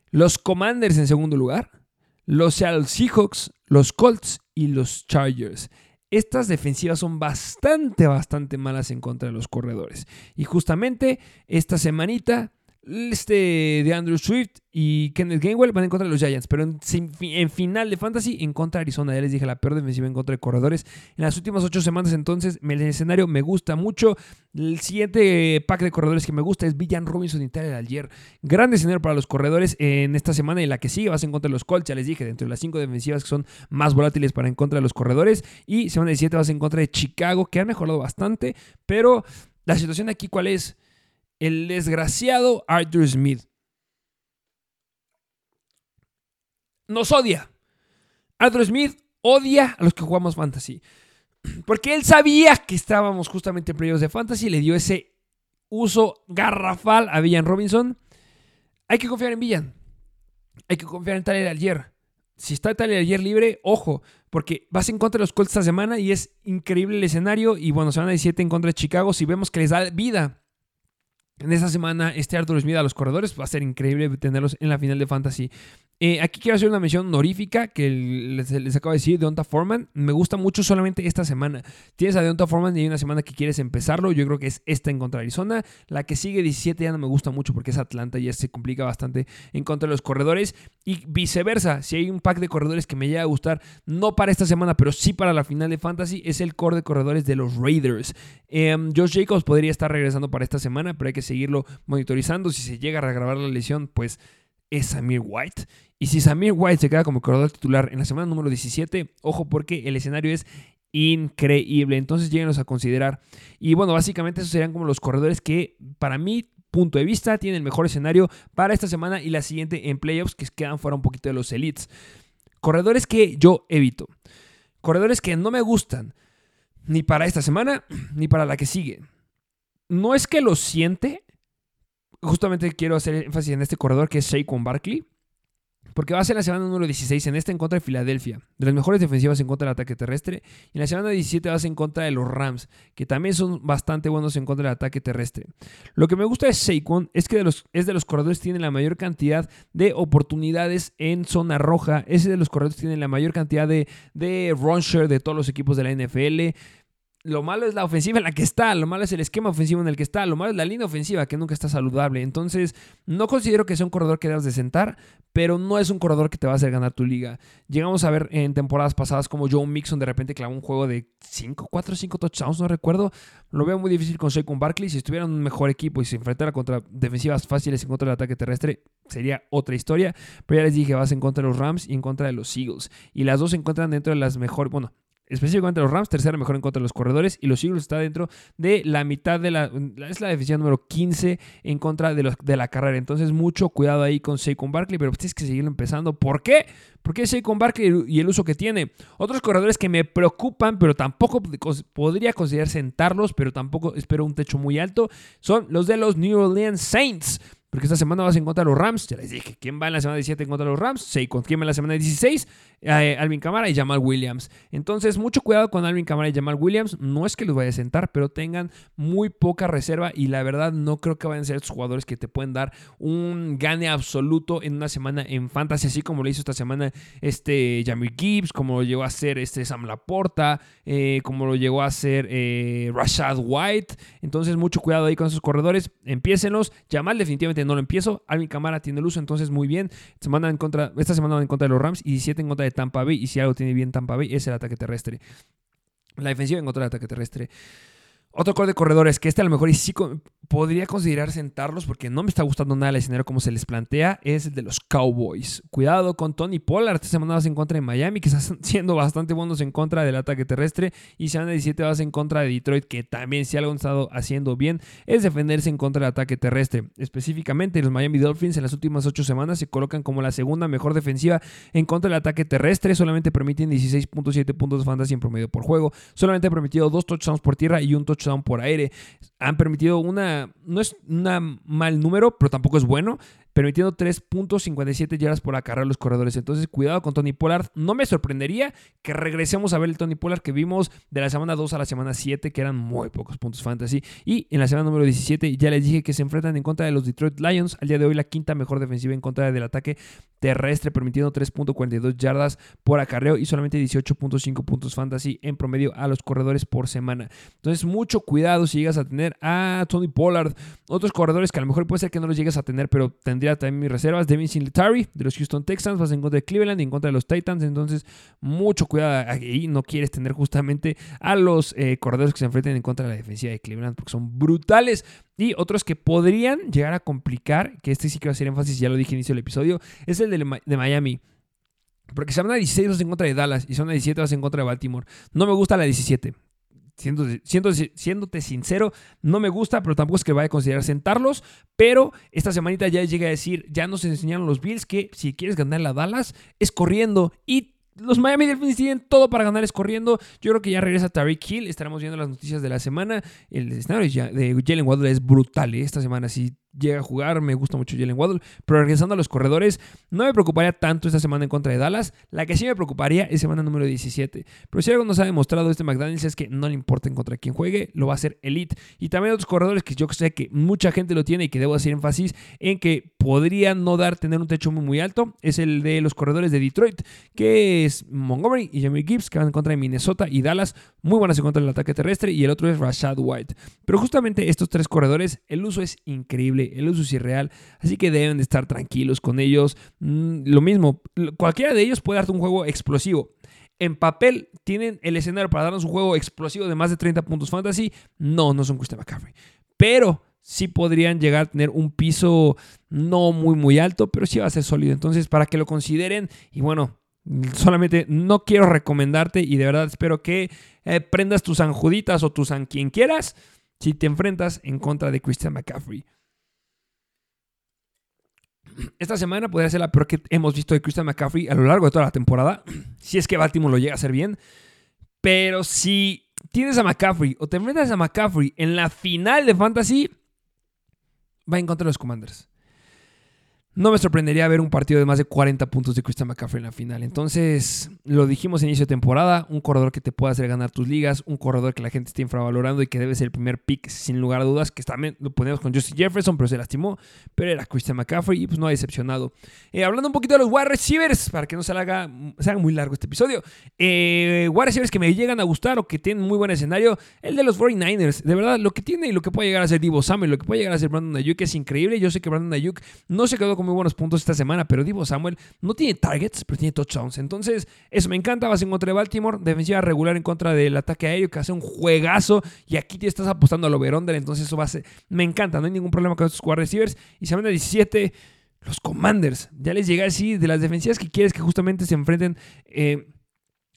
Los Commanders en segundo lugar los Seattle Seahawks, los Colts y los Chargers. Estas defensivas son bastante, bastante malas en contra de los corredores. Y justamente esta semanita este de Andrew Swift y Kenneth Gainwell van en contra de los Giants, pero en, final de Fantasy en contra de Arizona. Ya les dije la peor defensiva en contra de corredores. En las últimas ocho semanas, entonces, el escenario me gusta mucho. El siguiente pack de corredores que me gusta es Villan Robinson y Tyler Algier. Gran escenario para los corredores en esta semana y la que sigue vas en contra de los Colts. Ya les dije, dentro de las cinco defensivas que son más volátiles para en contra de los corredores. Y semana 17 vas en contra de Chicago, que han mejorado bastante, pero la situación aquí, ¿cuál es? El desgraciado Arthur Smith. Nos odia. Arthur Smith odia a los que jugamos fantasy. Porque él sabía que estábamos justamente en playoffs de fantasy y le dio ese uso garrafal a Villan Robinson. Hay que confiar en Villan. Hay que confiar en Tyler Algier. Si está Tyler Algier libre, ojo, porque vas en contra de los Colts esta semana y es increíble el escenario. Y bueno, semana 17 en contra de Chicago. Si vemos que les da vida en esta semana, este Arthur Smith a los corredores va a ser increíble tenerlos en la final de Fantasy. Eh, aquí quiero hacer una mención honorífica que les, acabo de decir de Onta Foreman. Me gusta mucho solamente esta semana. Tienes a Deonta Foreman y hay una semana que quieres empezarlo. Yo creo que es esta en contra de Arizona. La que sigue 17 ya no me gusta mucho porque es Atlanta y ya se complica bastante en contra de los corredores. Y viceversa, si hay un pack de corredores que me llega a gustar, no para esta semana, pero sí para la final de Fantasy, es el core de corredores de los Raiders. Em, Josh Jacobs podría estar regresando para esta semana, pero hay que seguirlo monitorizando. Si se llega a regrabar la lesión, pues es Samir White. Y si Samir White se queda como corredor titular en la semana número 17, ojo porque el escenario es increíble. Entonces lléguenos a considerar. Y bueno, básicamente esos serían como los corredores que para mí punto de vista tienen el mejor escenario para esta semana y la siguiente en playoffs que quedan fuera un poquito de los elites. Corredores que yo evito. Corredores que no me gustan ni para esta semana ni para la que sigue. no es que lo siente. Justamente quiero hacer énfasis en este corredor que es Saquon Barkley. Porque va a ser la semana número 16 en esta en contra de Filadelfia, de las mejores defensivas en contra del ataque terrestre. Y en la semana 17 va a ser en contra de los Rams, que también son bastante buenos en contra del ataque terrestre. Lo que me gusta de Saquon es que de los, es de los corredores que tienen la mayor cantidad de oportunidades en zona roja. Es de los corredores que tienen la mayor cantidad de, de run share de todos los equipos de la NFL. Lo malo es la ofensiva en la que está, lo malo es el esquema ofensivo en el que está, lo malo es la línea ofensiva que nunca está saludable. Entonces, no considero que sea un corredor que debas de sentar, pero no es un corredor que te va a hacer ganar tu liga. Llegamos a ver en temporadas pasadas como Joe Mixon de repente clavó un juego de 5, 4 5 touchdowns, no recuerdo. Lo veo muy difícil con Saquon Barkley. Si estuvieran un mejor equipo y se enfrentara contra defensivas fáciles en contra del ataque terrestre, sería otra historia. Pero ya les dije, vas en contra de los Rams y en contra de los Eagles. Y las dos se encuentran dentro de las mejores, bueno, específicamente los Rams, tercera mejor en contra de los corredores, y los Eagles está dentro de la mitad de la, es la número 15 en contra de, los, de la carrera. Entonces, mucho cuidado ahí con Saquon Barkley, pero tienes que seguirlo empezando. ¿Por qué? Porque Saquon Barkley y el uso que tiene. Otros corredores que me preocupan, pero tampoco podría considerar sentarlos, pero tampoco espero un techo muy alto, son los de los New Orleans Saints. Porque esta semana vas en contra de los Rams. Ya les dije, ¿quién va en la semana 17 en contra de los Rams? Saquon. ¿Quién va en la semana 16? Eh, Alvin Kamara y Jamal Williams. Entonces, mucho cuidado con Alvin Kamara y Jamal Williams. No es que los vaya a sentar, pero tengan muy poca reserva y la verdad no creo que vayan a ser estos jugadores que te pueden dar un gane absoluto en una semana en fantasy, así como lo hizo esta semana este Jamie Gibbs, como lo llegó a hacer este Sam Laporta, eh, como lo llegó a hacer eh, Rashad White. Entonces, mucho cuidado ahí con esos corredores. Empiécenlos. Jamal definitivamente no lo empiezo. Alvin Kamara tiene el uso, entonces muy bien. Semana en contra, esta semana en contra de los Rams y 17 en contra de Tampa Bay. Y si algo tiene bien Tampa Bay es el ataque terrestre. La defensiva en contra del ataque terrestre. Otro core de corredores que este a lo mejor sí podría considerar sentarlos porque no me está gustando nada el escenario como se les plantea es el de los Cowboys. Cuidado con Tony Pollard, esta semana vas en contra de Miami que están siendo bastante buenos en contra del ataque terrestre y semana 17 vas en contra de Detroit que también si algo han estado haciendo bien es defenderse en contra del ataque terrestre. Específicamente los Miami Dolphins en las últimas 8 semanas se colocan como la segunda mejor defensiva en contra del ataque terrestre, solamente permiten 16.7 puntos de fantasy en promedio por juego, solamente han permitido dos touchdowns por tierra y un touchdown por aire. Han permitido una, no es un mal número, pero tampoco es bueno permitiendo 3.57 yardas por acarreo a los corredores. Entonces, cuidado con Tony Pollard. No me sorprendería que regresemos a ver el Tony Pollard que vimos de la semana 2 a la semana 7, que eran muy pocos puntos fantasy. Y en la semana número 17 ya les dije que se enfrentan en contra de los Detroit Lions. Al día de hoy la quinta mejor defensiva en contra del ataque terrestre, permitiendo 3.42 yardas por acarreo y solamente 18.5 puntos fantasy en promedio a los corredores por semana. Entonces, mucho cuidado si llegas a tener a Tony Pollard. Otros corredores que a lo mejor puede ser que no los llegues a tener, pero tendría también mis reservas. Devin Singletary de los Houston Texans, vas en contra de Cleveland y en contra de los Titans. Entonces, mucho cuidado ahí. No quieres tener justamente a los eh, corredores que se enfrenten en contra de la defensiva de Cleveland porque son brutales. Y otros que podrían llegar a complicar, que este sí a hacer énfasis, ya lo dije en inicio del episodio, es el de, Miami. Porque se van a 16 vas en contra de Dallas y son a 17 vas en contra de Baltimore. No me gusta la 17 siendo, siéndote sincero, no me gusta, pero tampoco es que vaya a considerar sentarlos. Pero esta semanita ya llega a decir, ya nos enseñaron los Bills que si quieres ganar la Dallas es corriendo. Y los Miami Dolphins tienen todo para ganar es corriendo. Yo creo que ya regresa Tariq Hill. Estaremos viendo las noticias de la semana. El escenario de Jalen Waddle es brutal. ¿eh? Esta semana sí llega a jugar. Me gusta mucho Jalen Waddle. Pero regresando a los corredores, no me preocuparía tanto esta semana en contra de Dallas. La que sí me preocuparía es semana número 17. Pero si algo nos ha demostrado este McDaniels es que no le importa en contra quién juegue, lo va a hacer elite. Y también otros corredores que yo sé que mucha gente lo tiene y que debo hacer énfasis en que podrían no dar tener un techo muy, muy alto. Es el de los corredores de Detroit, que es Montgomery y Jamie Gibbs, que van en contra de Minnesota y Dallas. Muy buenas en contra del ataque terrestre. Y el otro es Rashad White. Pero justamente estos tres corredores, el uso es increíble el uso es irreal, así que deben de estar tranquilos con ellos. Mm, lo mismo, cualquiera de ellos puede darte un juego explosivo. En papel, ¿tienen el escenario para darnos un juego explosivo de más de 30 puntos fantasy? No, no son Christian McCaffrey. Pero sí podrían llegar a tener un piso no muy, muy alto, pero sí va a ser sólido. Entonces, para que lo consideren, y bueno, solamente no quiero recomendarte y de verdad espero que eh, prendas tus anjuditas o tus an quien quieras si te enfrentas en contra de Christian McCaffrey. Esta semana podría ser la peor que hemos visto de Christian McCaffrey a lo largo de toda la temporada. Si es que Baltimore lo llega a hacer bien. Pero si tienes a McCaffrey o te enfrentas a McCaffrey en la final de Fantasy, va en contra de los Commanders. No me sorprendería ver un partido de más de 40 puntos de Christian McCaffrey en la final. Entonces, lo dijimos en inicio de temporada, un corredor que te puede hacer ganar tus ligas, un corredor que la gente está infravalorando y que debe ser el primer pick sin lugar a dudas, que también lo ponemos con Justin Jefferson, pero se lastimó, pero era Christian McCaffrey y pues no ha decepcionado. Eh, hablando un poquito de los wide receivers, para que no se haga, se haga muy largo este episodio, eh, wide receivers que me llegan a gustar o que tienen muy buen escenario, el de los 49ers. De verdad, lo que tiene y lo que puede llegar a ser Divo Samuel, lo que puede llegar a ser Brandon Ayuk es increíble. Yo sé que Brandon Ayuk no se quedó con muy buenos puntos esta semana, pero Divo Samuel no tiene targets, pero tiene touchdowns. Entonces, eso me encanta. Vas en contra de Baltimore, defensiva regular en contra del ataque aéreo, que hace un juegazo. Y aquí te estás apostando al over Entonces, eso va a ser. Me encanta, no hay ningún problema con estos wide receivers. Y semana 17, los Commanders. Ya les llega así de las defensivas que quieres que justamente se enfrenten eh,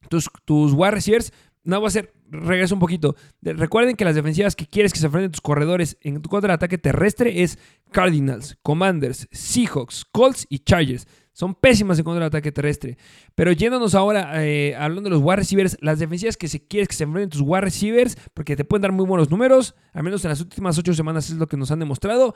tus, tus wide receivers no va a ser, regreso un poquito. recuerden que las defensivas que quieres que se enfrenten tus corredores en tu contra de ataque terrestre es Cardinals, Commanders, Seahawks, Colts y Chargers. Son pésimas en contra del ataque terrestre. Pero yéndonos ahora, eh, hablando de los wide receivers, las defensivas que se quieres que se enfrenten tus wide receivers, porque te pueden dar muy buenos números, al menos en las últimas ocho semanas es lo que nos han demostrado.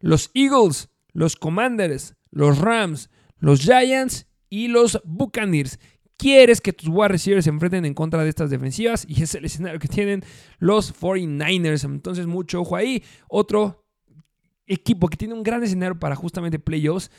Los Eagles, los Commanders, los Rams, los Giants y los Buccaneers quieres que tus wide receivers se enfrenten en contra de estas defensivas y es el escenario que tienen los 49ers. Entonces, mucho ojo ahí. Otro equipo que tiene un gran escenario para justamente playoffs.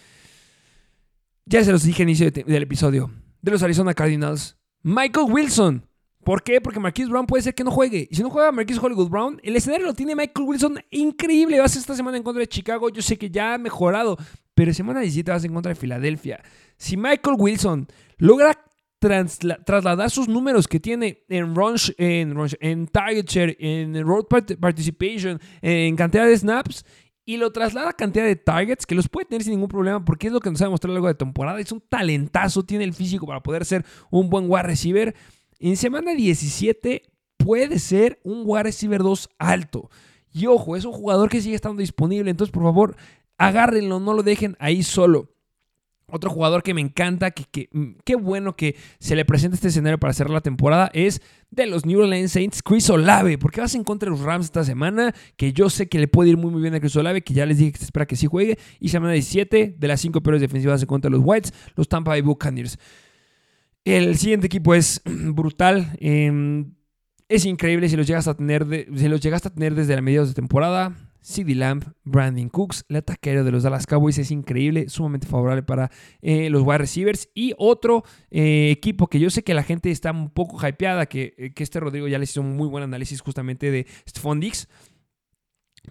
Ya se los dije al inicio del episodio. De los Arizona Cardinals. Michael Wilson. ¿Por qué? Porque Marquise Brown puede ser que no juegue. Y si no juega Marquise Hollywood Brown, el escenario lo tiene Michael Wilson increíble. Vas esta semana en contra de Chicago. Yo sé que ya ha mejorado. Pero semana 17 vas en contra de Filadelfia. Si Michael Wilson logra trasladar sus números que tiene en rush, en, en target share, en road participation, en cantidad de snaps y lo traslada a cantidad de targets que los puede tener sin ningún problema porque es lo que nos ha demostrado a lo largo de temporada. Es un talentazo, tiene el físico para poder ser un buen wide receiver. En semana 17 puede ser un wide receiver 2 alto. Y ojo, es un jugador que sigue estando disponible. Entonces, por favor, agárrenlo, no lo dejen ahí solo. Otro jugador que me encanta, que, mm, qué bueno que se le presenta este escenario para cerrar la temporada, es de los New Orleans Saints, Chris Olave. Porque vas en contra de los Rams esta semana, que yo sé que le puede ir muy, muy bien a Chris Olave, que ya les dije que se espera que sí juegue. Y semana 17, de las cinco peores defensivas en contra de los Whites, los Tampa Bay Buccaneers. El siguiente equipo es brutal. Em, es increíble si los llegas a tener, si los llegaste a tener desde la mediados de temporada. CD Lamb, Brandon Cooks, el ataquero de los Dallas Cowboys es increíble, sumamente favorable para eh, los wide receivers. Y otro eh, equipo que yo sé que la gente está un poco hypeada, que, eh, que este Rodrigo ya les hizo un muy buen análisis justamente de Stephon Dix.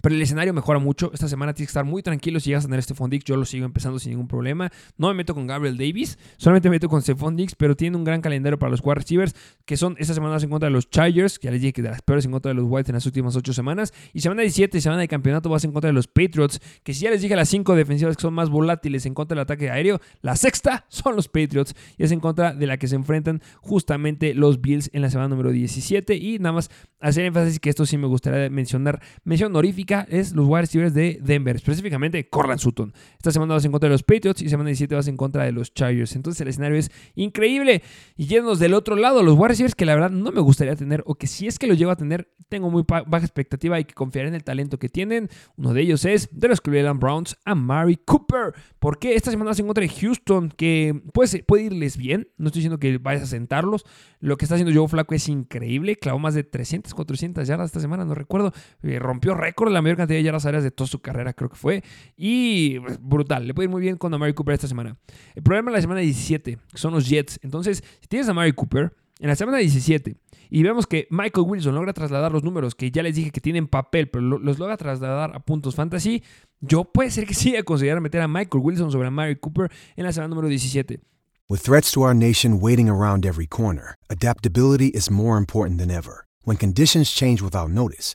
Pero el escenario mejora mucho. Esta semana tienes que estar muy tranquilo si llegas a tener este Dix. Yo lo sigo empezando sin ningún problema. No me meto con Gabriel Davis. Solamente me meto con Stephon Dix. Pero tiene un gran calendario para los wide receivers. Que son esta semana en contra de los Chargers. Que ya les dije que de las peores en contra de los Whites en las últimas 8 semanas. Y semana 17, semana de campeonato, vas en contra de los Patriots. Que si ya les dije las 5 defensivas que son más volátiles en contra del ataque aéreo. La sexta son los Patriots. Y es en contra de la que se enfrentan justamente los Bills en la semana número 17. Y nada más hacer énfasis que esto sí me gustaría mencionar. Mención honorífica es los wide receivers de Denver, específicamente Corland Sutton. Esta semana vas en contra de los Patriots y semana 17 vas en contra de los Chargers. Entonces el escenario es increíble. Y yéndonos del otro lado, los wide receivers que la verdad no me gustaría tener, o que si es que los llevo a tener, tengo muy baja expectativa y que confiar en el talento que tienen. Uno de ellos es de los Cleveland Browns, a Mary Cooper. Porque esta semana vas en contra de Houston, que puede, puede irles bien. No estoy diciendo que vayas a sentarlos. Lo que está haciendo Joe Flaco es increíble. Clavó más de 300, 400 yardas esta semana, no recuerdo. Eh, rompió récord la mayor cantidad de yardas áreas de toda su carrera, creo que fue. Y pues, brutal, le puede ir muy bien con Amari Cooper esta semana. El problema es la semana 17, que son los Jets. Entonces, si tienes a Amari Cooper, en la semana 17, y vemos que Michael Wilson logra trasladar los números que ya les dije que tienen papel, pero los logra trasladar a puntos fantasy, yo puede ser que sí a considerar meter a Michael Wilson sobre a Mary Cooper en la semana número 17. With threats to our nation waiting around every corner, adaptability is more important than ever. When conditions change without notice,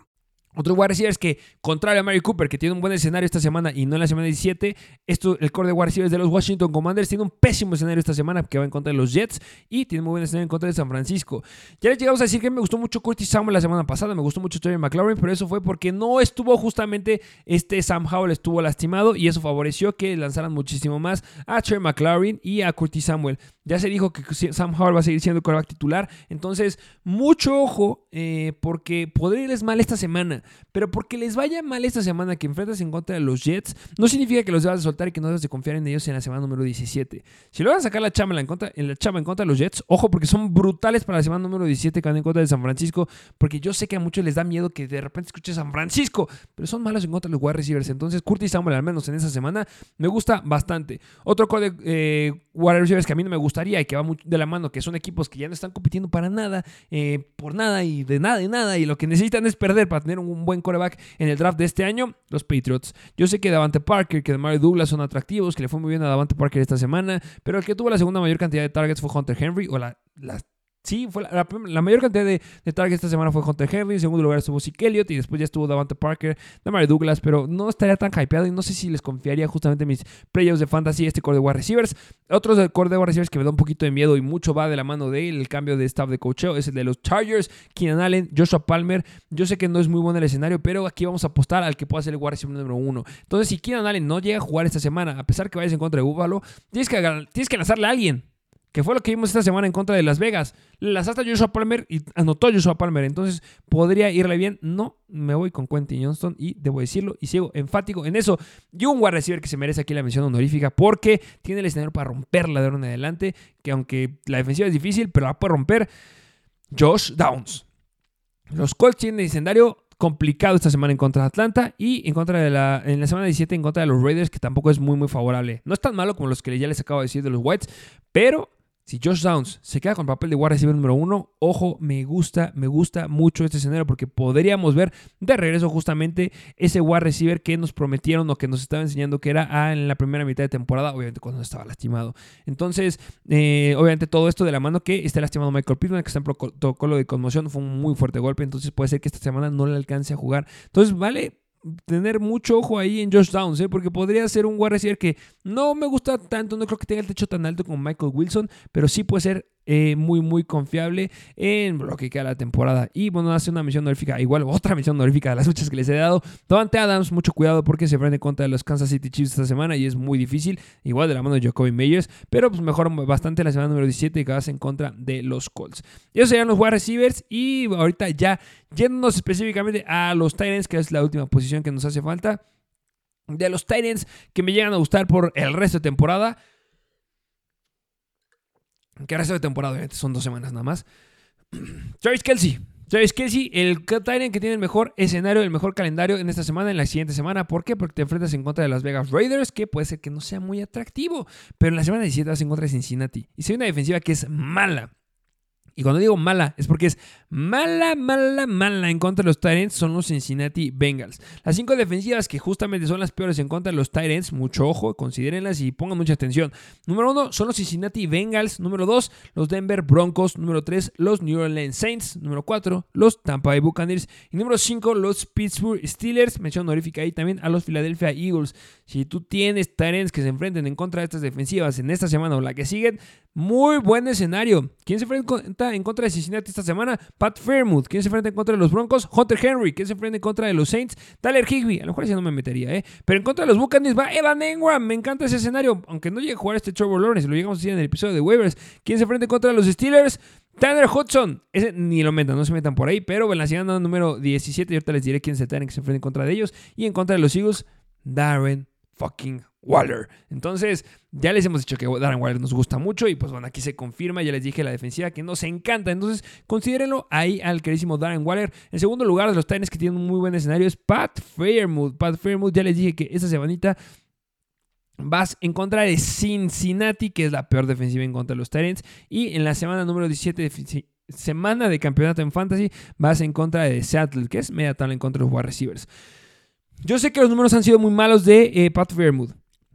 Otros wide que, contrario a Mary Cooper, que tiene un buen escenario esta semana y no en la semana 17, esto, el core de wide de los Washington Commanders tiene un pésimo escenario esta semana que va en contra de los Jets y tiene muy buen escenario en contra de San Francisco. Ya les llegamos a decir que me gustó mucho Curtis Samuel la semana pasada, me gustó mucho Terry McLaurin, pero eso fue porque no estuvo justamente este Sam Howell estuvo lastimado y eso favoreció que lanzaran muchísimo más a Terry McLaurin y a Curtis Samuel. Ya se dijo que Sam Howell va a seguir siendo el quarterback titular, entonces mucho ojo eh, porque podría irles mal esta semana. Pero porque les vaya mal esta semana que enfrentas en contra de los Jets, no significa que los debas de soltar y que no debas de confiar en ellos en la semana número 17. Si lo van a sacar la chamba en, contra, en la chamba en contra de los Jets, ojo, porque son brutales para la semana número 17 que van en contra de San Francisco, porque yo sé que a muchos les da miedo que de repente escuche San Francisco, pero son malos en contra de los wide receivers. Entonces, Curtis Samuel, al menos en esa semana, me gusta bastante. Otro core de eh, wide receivers que a mí no me gustaría y que va de la mano, que son equipos que ya no están compitiendo para nada, eh, por nada y de nada y nada, y lo que necesitan es perder para tener un un buen coreback en el draft de este año, los Patriots. Yo sé que Davante Parker, que Mario Douglas son atractivos, que le fue muy bien a Davante Parker esta semana, pero el que tuvo la segunda mayor cantidad de targets fue Hunter Henry, o la, la Sí, fue la, mayor cantidad de, de, targets esta semana fue Hunter Henry. En segundo lugar estuvo Zeke Elliott y después ya estuvo Davante Parker, Damari Douglas, pero no estaría tan hypeado y no sé si les confiaría justamente mis playoffs de fantasy este core de wide receivers. Otros del core de wide receivers que me da un poquito de miedo y mucho va de la mano de él, el cambio de staff de coacheo, es el de los Chargers, Keenan Allen, Joshua Palmer. Yo sé que no es muy bueno el escenario, pero aquí vamos a apostar al que pueda ser el wide receiver número uno. Entonces, si Keenan Allen no llega a jugar esta semana, a pesar que vayas en contra de Buffalo, tienes que, tienes que lanzarle a alguien que fue lo que vimos esta semana en contra de Las Vegas. Le lanzaste a Joshua Palmer y anotó Joshua Palmer. Entonces, ¿podría irle bien? No, me voy con Quentin Johnston y debo decirlo y sigo enfático en eso. Y un wide receiver que se merece aquí la mención honorífica porque tiene el escenario para romperla de ahora en adelante, que aunque la defensiva es difícil, pero la puede romper Josh Downs. Los Colts tienen el escenario complicado esta semana en contra de Atlanta y en contra de la en la semana 17 en contra de los Raiders que tampoco es muy muy favorable. No es tan malo como los que ya les acabo de decir de los Whites, pero si Josh Downs se queda con el papel de wide receiver número uno, ojo, me gusta, me gusta mucho este escenario porque podríamos ver de regreso justamente ese wide receiver que nos prometieron o que nos estaba enseñando que era ah, en la primera mitad de temporada, obviamente cuando estaba lastimado. Entonces, eh, obviamente todo esto de la mano que está lastimado Michael Pittman, que está en protocolo de conmoción, fue un muy fuerte golpe, entonces puede ser que esta semana no le alcance a jugar. Entonces, vale tener mucho ojo ahí en Josh Downs, ¿eh? porque podría ser un wide que no me gusta tanto, no creo que tenga el techo tan alto como Michael Wilson, pero sí puede ser eh, muy, muy confiable en lo que queda la temporada. Y bueno, hace una misión honorífica, igual otra misión honorífica de las muchas que les he dado. Davante Adams, mucho cuidado porque se frente contra los Kansas City Chiefs esta semana y es muy difícil, igual de la mano de Jacoby Meyers, pero pues mejor bastante la semana número 17 que vas en contra de los Colts. Esos serían los wide receivers y ahorita ya yéndonos específicamente a los Titans, que es la última posición que nos hace falta. De los Titans que me llegan a gustar por el resto de temporada que resto de temporada, son dos semanas nada más. Travis Kelsey. Travis Kelsey, el Tyrant que tiene el mejor escenario, el mejor calendario en esta semana, en la siguiente semana. ¿Por qué? Porque te enfrentas en contra de las Vegas Raiders, que puede ser que no sea muy atractivo. Pero en la semana 17 vas en contra de Cincinnati. Y si hay una defensiva que es mala. Y cuando digo mala, es porque es mala, mala, mala en contra de los Tyrants son los Cincinnati Bengals. Las cinco defensivas que justamente son las peores en contra de los Tyrants, mucho ojo, considérenlas y pongan mucha atención. Número uno son los Cincinnati Bengals. Número dos, los Denver Broncos. Número tres, los New Orleans Saints. Número cuatro, los Tampa Bay Buccaneers. Y número cinco, los Pittsburgh Steelers. Mención honorífica ahí también a los Philadelphia Eagles. Si tú tienes Tyrants que se enfrenten en contra de estas defensivas en esta semana o la que siguen, muy buen escenario. ¿Quién se enfrenta en contra de Cincinnati esta semana? Pat Fairmouth. ¿Quién se enfrenta en contra de los Broncos? Hunter Henry. ¿Quién se enfrenta en contra de los Saints? Tyler Higby. A lo mejor ese no me metería, ¿eh? Pero en contra de los Buccaneers va Evan Engram. Me encanta ese escenario. Aunque no llegue a jugar este Trevor Lawrence, lo llegamos a decir en el episodio de Waivers. ¿Quién se enfrenta en contra de los Steelers? Tanner Hudson. Ese ni lo metan, no se metan por ahí. Pero en la semana número 17, y ahorita les diré quién se que se enfrenta en contra de ellos. Y en contra de los Eagles, Darren fucking Waller. Entonces, ya les hemos dicho que Darren Waller nos gusta mucho y pues bueno, aquí se confirma, ya les dije la defensiva que nos encanta. Entonces, considérenlo ahí al queridísimo Darren Waller. En segundo lugar de los Titans que tienen un muy buen escenario es Pat Fairmouth. Pat Fairmouth, ya les dije que esta semanita vas en contra de Cincinnati, que es la peor defensiva en contra de los Titans. Y en la semana número 17 de semana de campeonato en fantasy, vas en contra de Seattle, que es media tabla en contra de los wide receivers. Yo sé que los números han sido muy malos de eh, Pat Fairmouth.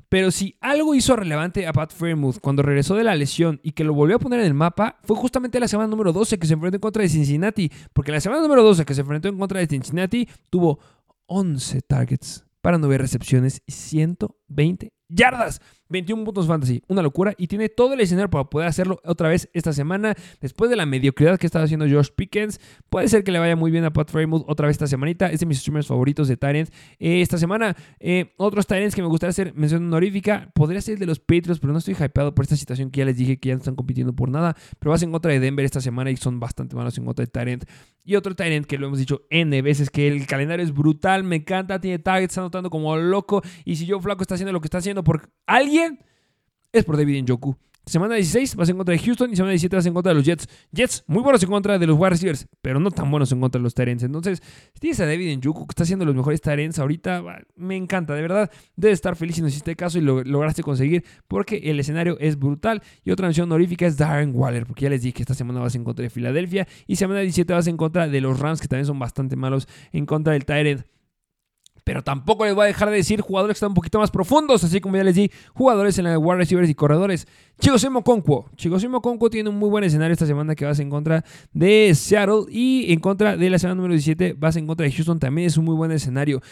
Pero si algo hizo relevante a Pat Fairmouth cuando regresó de la lesión y que lo volvió a poner en el mapa, fue justamente la semana número 12 que se enfrentó en contra de Cincinnati. Porque la semana número 12 que se enfrentó en contra de Cincinnati tuvo 11 targets para 9 recepciones y 120 yardas. 21 puntos fantasy, una locura. Y tiene todo el escenario para poder hacerlo otra vez esta semana. Después de la mediocridad que estaba haciendo Josh Pickens, puede ser que le vaya muy bien a Pat Frymouth otra vez esta semanita. Es de mis streamers favoritos de Tyrant. Eh, esta semana, eh, otros Tyrants que me gustaría hacer mención honorífica. Podría ser el de los Patriots, pero no estoy hypeado por esta situación que ya les dije que ya no están compitiendo por nada. Pero vas en contra de Denver esta semana y son bastante malos en contra de Tyrant. Y otro Tyrant que lo hemos dicho N veces, que el calendario es brutal, me encanta, tiene targets, está anotando como loco. Y si Joe Flaco está haciendo lo que está haciendo por alguien es por David Njoku. Semana 16 vas en contra de Houston y semana 17 vas en contra de los Jets. Jets muy buenos en contra de los wide receivers, pero no tan buenos en contra de los Tyrants. Entonces, si tienes a David Njoku que está haciendo los mejores Tyrants ahorita, me encanta, de verdad. Debes estar feliz si nos hiciste caso y lo lograste conseguir porque el escenario es brutal. Y otra mención honorífica es Darren Waller, porque ya les dije que esta semana vas en contra de Filadelfia y semana 17 vas en contra de los Rams, que también son bastante malos en contra del Tyrant pero tampoco les voy a dejar de decir jugadores que están un poquito más profundos, así como ya les di, jugadores en la de wide receivers y corredores. Chigosimo Conquo. Chigosimo Conquo tiene un muy buen escenario esta semana que vas en contra de Seattle y en contra de la semana número 17 vas en contra de Houston, también es un muy buen escenario.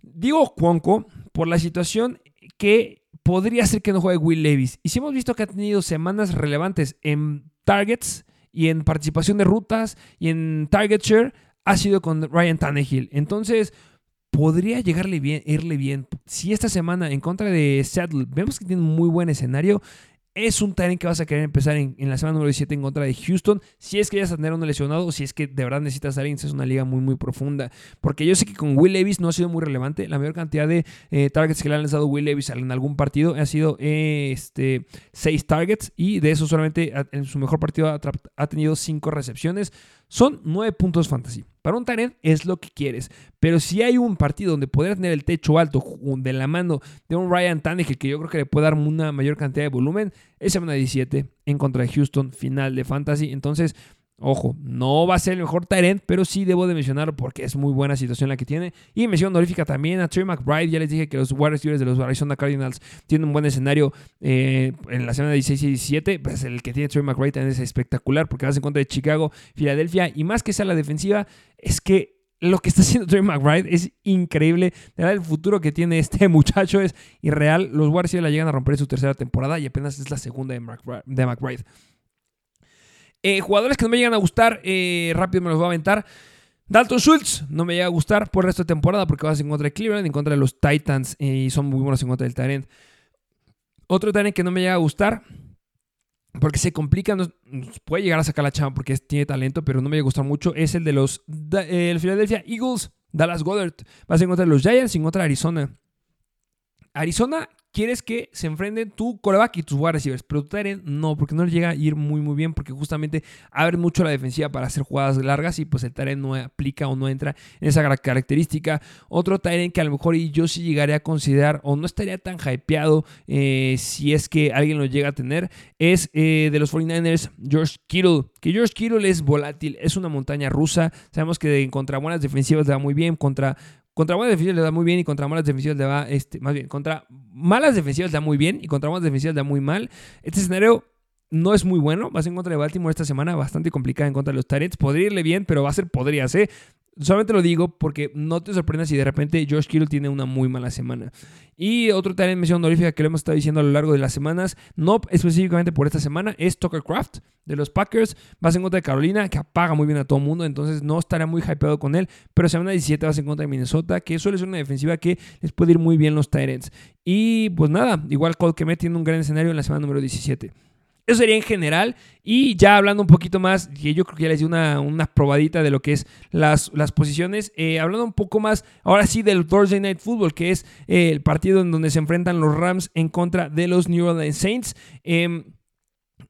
Digo Conco por la situación que podría ser que no juegue Will Levis. Y si hemos visto que ha tenido semanas relevantes en targets y en participación de rutas y en target share, ha sido con Ryan Tannehill. Entonces, podría llegarle bien, irle bien. Si esta semana en contra de Seattle vemos que tiene un muy buen escenario, es un timing que vas a querer empezar en, la semana número 17 en contra de Houston. Si es que ya a tener uno lesionado, si es que de verdad necesitas a alguien, es una liga muy, muy profunda. Porque yo sé que con Will Levis no ha sido muy relevante. La mayor cantidad de eh, targets que le han lanzado Will Levis en algún partido ha sido eh, este, 6 targets. Y de eso solamente en su mejor partido ha, ha tenido 5 recepciones. Son 9 puntos fantasy. Para un Tyrant es lo que quieres. Pero si hay un partido donde podrías tener el techo alto de la mano de un Ryan Tannehill que yo creo que le puede dar una mayor cantidad de volumen, es semana 17 en contra de Houston, final de Fantasy. Entonces, Ojo, no va a ser el mejor Tyrant, pero sí debo de mencionarlo porque es muy buena situación la que tiene. Y mención honorífica también a Trey McBride. Ya les dije que los wide receivers de los Arizona Cardinals tienen un buen escenario eh, en la semana 16 y 17. Pues el que tiene Trey McBride también es espectacular porque vas en contra de Chicago, Filadelfia. Y más que sea la defensiva, es que lo que está haciendo Trey McBride es increíble. De verdad, el futuro que tiene este muchacho es irreal. Los Warriors la llegan a romper en su tercera temporada y apenas es la segunda de McBride. Eh, jugadores que no me llegan a gustar, eh, rápido me los voy a aventar. Dalton Schultz no me llega a gustar por el resto de temporada porque vas en contra de Cleveland, en contra de los Titans eh, y son muy buenos en contra del Tyrant. Otro Tyrant que no me llega a gustar porque se complica, nos, puede llegar a sacar la chamba porque tiene talento, pero no me llega a gustar mucho, es el de los el Philadelphia Eagles, Dallas Goddard. Vas en contra de los Giants y en contra de Arizona. Arizona quieres que se enfrenten tu coreback y tus wide receivers, pero tu Tyrant no, porque no le llega a ir muy muy bien, porque justamente abre mucho la defensiva para hacer jugadas largas y pues el Tyrant no aplica o no entra en esa característica. Otro Tyrant que a lo mejor yo sí llegaría a considerar o no estaría tan hypeado eh, si es que alguien lo llega a tener, es eh, de los 49ers, George Kittle. Que George Kittle es volátil, es una montaña rusa. Sabemos que contra buenas defensivas le va muy bien, contra contra buenas defensivas le da muy bien y contra malas defensivas le va, este, más bien, contra malas defensivas le da muy bien y contra buenas defensivas le da muy mal. Este escenario no es muy bueno. Vas en contra de Baltimore esta semana, bastante complicada en contra de los Tyrants. Podría irle bien, pero va a ser, podría ser. Solamente lo digo porque no te sorprendas si de repente Josh Kittle tiene una muy mala semana. Y otro talent mención honorífica que lo hemos estado diciendo a lo largo de las semanas, no específicamente por esta semana, es Tucker Craft de los Packers. Vas en contra de Carolina, que apaga muy bien a todo mundo, entonces no estará muy hypeado con él. Pero semana 17 vas en contra de Minnesota, que suele ser una defensiva que les puede ir muy bien los Tyrants. Y pues nada, igual Colt Kemet tiene un gran escenario en la semana número 17. Eso sería en general. Y ya hablando un poquito más, que yo creo que ya les di una, una probadita de lo que es las, las posiciones. Eh, hablando un poco más, ahora sí, del Thursday Night Football, que es eh, el partido en donde se enfrentan los Rams en contra de los New Orleans Saints. Eh,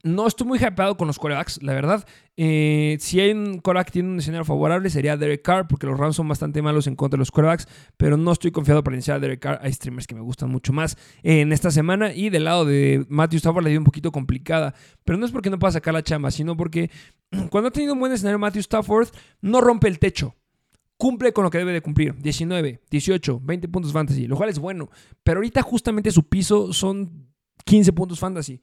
no estoy muy hypeado con los corebacks, la verdad. Eh, si hay un coreback que tiene un escenario favorable sería Derek Carr, porque los Rams son bastante malos en contra de los corebacks, pero no estoy confiado para iniciar a Derek Carr. Hay streamers que me gustan mucho más en esta semana. Y del lado de Matthew Stafford le dio un poquito complicada, pero no es porque no pueda sacar la chamba, sino porque cuando ha tenido un buen escenario Matthew Stafford, no rompe el techo. cumple con lo que debe de cumplir. 19, 18, 20 puntos fantasy, lo cual es bueno. Pero ahorita justamente su piso son 15 puntos fantasy.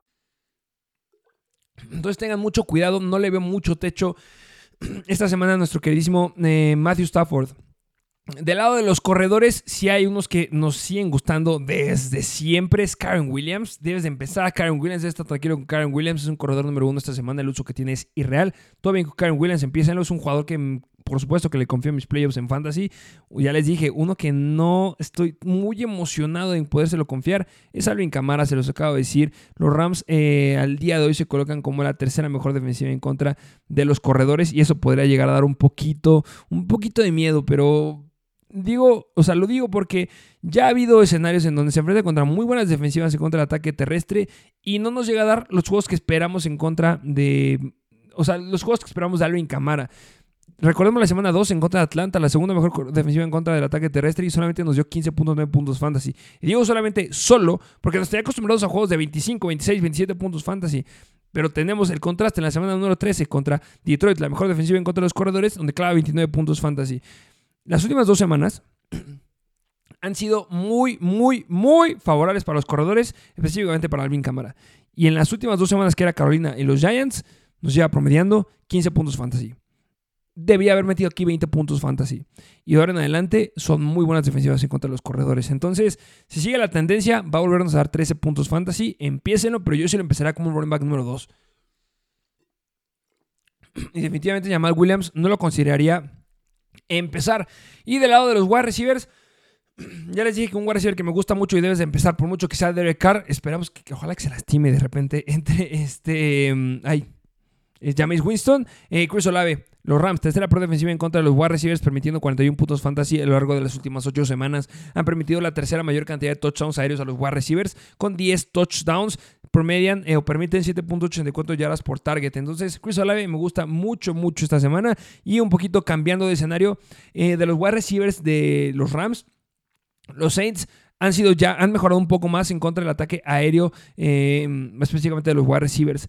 Entonces tengan mucho cuidado, no le veo mucho techo esta semana nuestro queridísimo eh, Matthew Stafford. Del lado de los corredores, si hay unos que nos siguen gustando desde siempre. Es Karen Williams. Debes de empezar a Karen Williams. Está tranquilo con Karen Williams. Es un corredor número uno esta semana. El uso que tiene es irreal. Todo bien con Karen Williams. Empieza. Es un jugador que, por supuesto, que le confío mis playoffs en fantasy. Ya les dije, uno que no estoy muy emocionado en podérselo confiar es Alvin Camara. Se los acabo de decir. Los Rams eh, al día de hoy se colocan como la tercera mejor defensiva en contra de los corredores. Y eso podría llegar a dar un poquito, un poquito de miedo. Pero digo, o sea, lo digo porque ya ha habido escenarios en donde se enfrenta contra muy buenas defensivas en contra del ataque terrestre y no nos llega a dar los juegos que esperamos en contra de, o sea, los juegos que esperamos de Alvin Camara. Recordemos la semana 2 en contra de Atlanta, la segunda mejor defensiva en contra del ataque terrestre y solamente nos dio 15.9 puntos fantasy. Y digo solamente solo porque nos tenía acostumbrados a juegos de 25, 26, 27 puntos fantasy. Pero tenemos el contraste en la semana número 13 contra Detroit, la mejor defensiva en contra de los corredores, donde clava 29 puntos fantasy. Las últimas dos semanas han sido muy, muy, muy favorables para los corredores, específicamente para Alvin Cámara. Y en las últimas dos semanas que era Carolina y los Giants, nos lleva promediando 15 puntos fantasy. Debía haber metido aquí 20 puntos fantasy. Y de ahora en adelante son muy buenas defensivas en contra de los corredores. Entonces, si sigue la tendencia, va a volvernos a dar 13 puntos fantasy. Empiécenlo, pero yo sí lo empezaré como un running back número 2. Y definitivamente Jamal Williams no lo consideraría empezar. Y del lado de los wide receivers, ya les dije que un wide receiver que me gusta mucho y debes de empezar por mucho que sea Derek Carr. Esperamos que, ojalá que se lastime de repente entre este. Um, ay. James Winston, eh, Chris Olave, los Rams, tercera pro defensiva en contra de los wide receivers, permitiendo 41 puntos fantasy a lo largo de las últimas 8 semanas. Han permitido la tercera mayor cantidad de touchdowns aéreos a los wide receivers, con 10 touchdowns promedian eh, o permiten 7.84 yardas por target. Entonces, Chris Olave me gusta mucho, mucho esta semana. Y un poquito cambiando de escenario eh, de los wide receivers de los Rams. Los Saints han sido ya, han mejorado un poco más en contra del ataque aéreo, específicamente de los wide receivers.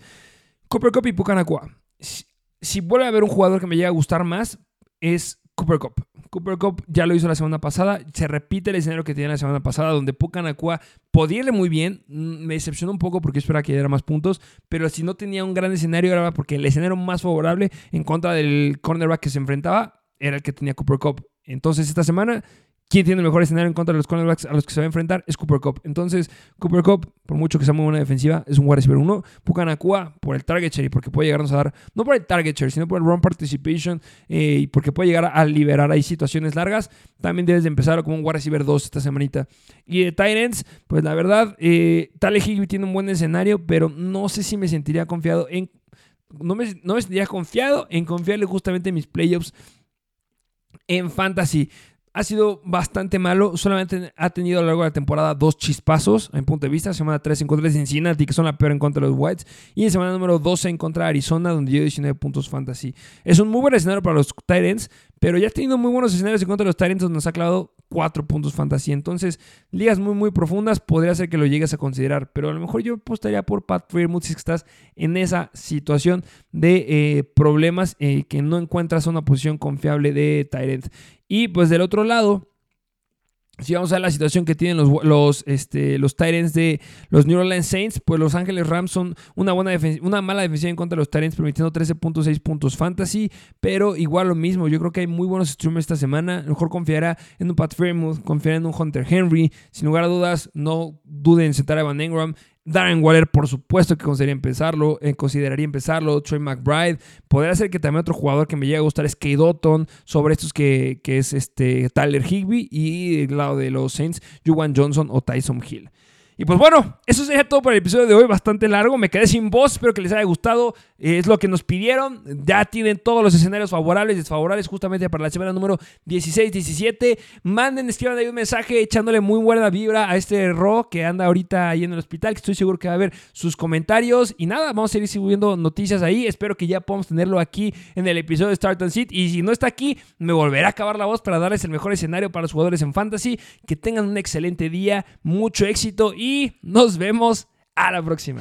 Cooper Cup y Pucanacua. Si, si vuelve a haber un jugador que me llega a gustar más, es Cooper Cup. Cooper Cup ya lo hizo la semana pasada. Se repite el escenario que tenía la semana pasada, donde Pucanacua podía irle muy bien. Mm, me decepcionó un poco porque esperaba que diera más puntos. Pero si no tenía un gran escenario, era porque el escenario más favorable en contra del cornerback que se enfrentaba era el que tenía Cooper Cup. Entonces, esta semana ¿Quién tiene el mejor escenario en contra de los cornerbacks a los que se va a enfrentar? Es Cooper Cup. Entonces, Cooper Cup, por mucho que sea muy buena defensiva, es un wide receiver 1. Pucanacua por el target share y porque puede llegarnos a dar, no por el target share, sino por el run participation eh, y porque puede llegar a liberar ahí situaciones largas. También debes de empezar como un wide receiver 2 esta semanita. Y de Titans, pues la verdad, eh, Tale Higby tiene un buen escenario, pero no sé si me sentiría confiado en. No me, no me sentiría confiado en confiarle justamente en mis playoffs en fantasy ha sido bastante malo. Solamente ha tenido a lo largo de la temporada dos chispazos, en punto de vista. Semana 3 en contra de Cincinnati, que son la peor en contra de los Whites. Y en semana número 12 en contra de Arizona, donde dio 19 puntos fantasy. Es un muy buen escenario para los Titans, pero ya ha tenido muy buenos escenarios en contra de los donde nos ha clavado 4 puntos fantasy. Entonces, ligas muy, muy profundas, podría ser que lo llegues a considerar. Pero a lo mejor yo apostaría por Pat Freermuth si estás en esa situación de eh, problemas eh, que no encuentras una posición confiable de Titans. Y pues del otro lado, si vamos a ver la situación que tienen los, los, este, los Titans de los New Orleans Saints, pues Los Ángeles Rams son una, buena una mala defensiva en contra de los Titans, permitiendo 13.6 puntos fantasy, pero igual lo mismo, yo creo que hay muy buenos streamers esta semana, mejor confiará en un Pat Fairmouth, confiará en un Hunter Henry, sin lugar a dudas, no duden en sentar a Van Engram, Darren Waller, por supuesto que consideraría empezarlo, eh, consideraría empezarlo. Trey McBride. Podría ser que también otro jugador que me llegue a gustar es Kate Otton, sobre estos que, es este Tyler Higby. Y del lado de los Saints, Juwan Johnson o Tyson Hill. Y pues bueno, eso sería todo por el episodio de hoy, bastante largo. Me quedé sin voz, espero que les haya gustado. Es lo que nos pidieron. Ya tienen todos los escenarios favorables y desfavorables justamente para la semana número 16-17. Manden, escriban ahí un mensaje echándole muy buena vibra a este Ro que anda ahorita ahí en el hospital, que estoy seguro que va a ver sus comentarios. Y nada, vamos a seguir subiendo noticias ahí. Espero que ya podamos tenerlo aquí en el episodio de Start and Sit. Y si no está aquí, me volverá a acabar la voz para darles el mejor escenario para los jugadores en Fantasy. Que tengan un excelente día, mucho éxito y nos vemos a la próxima.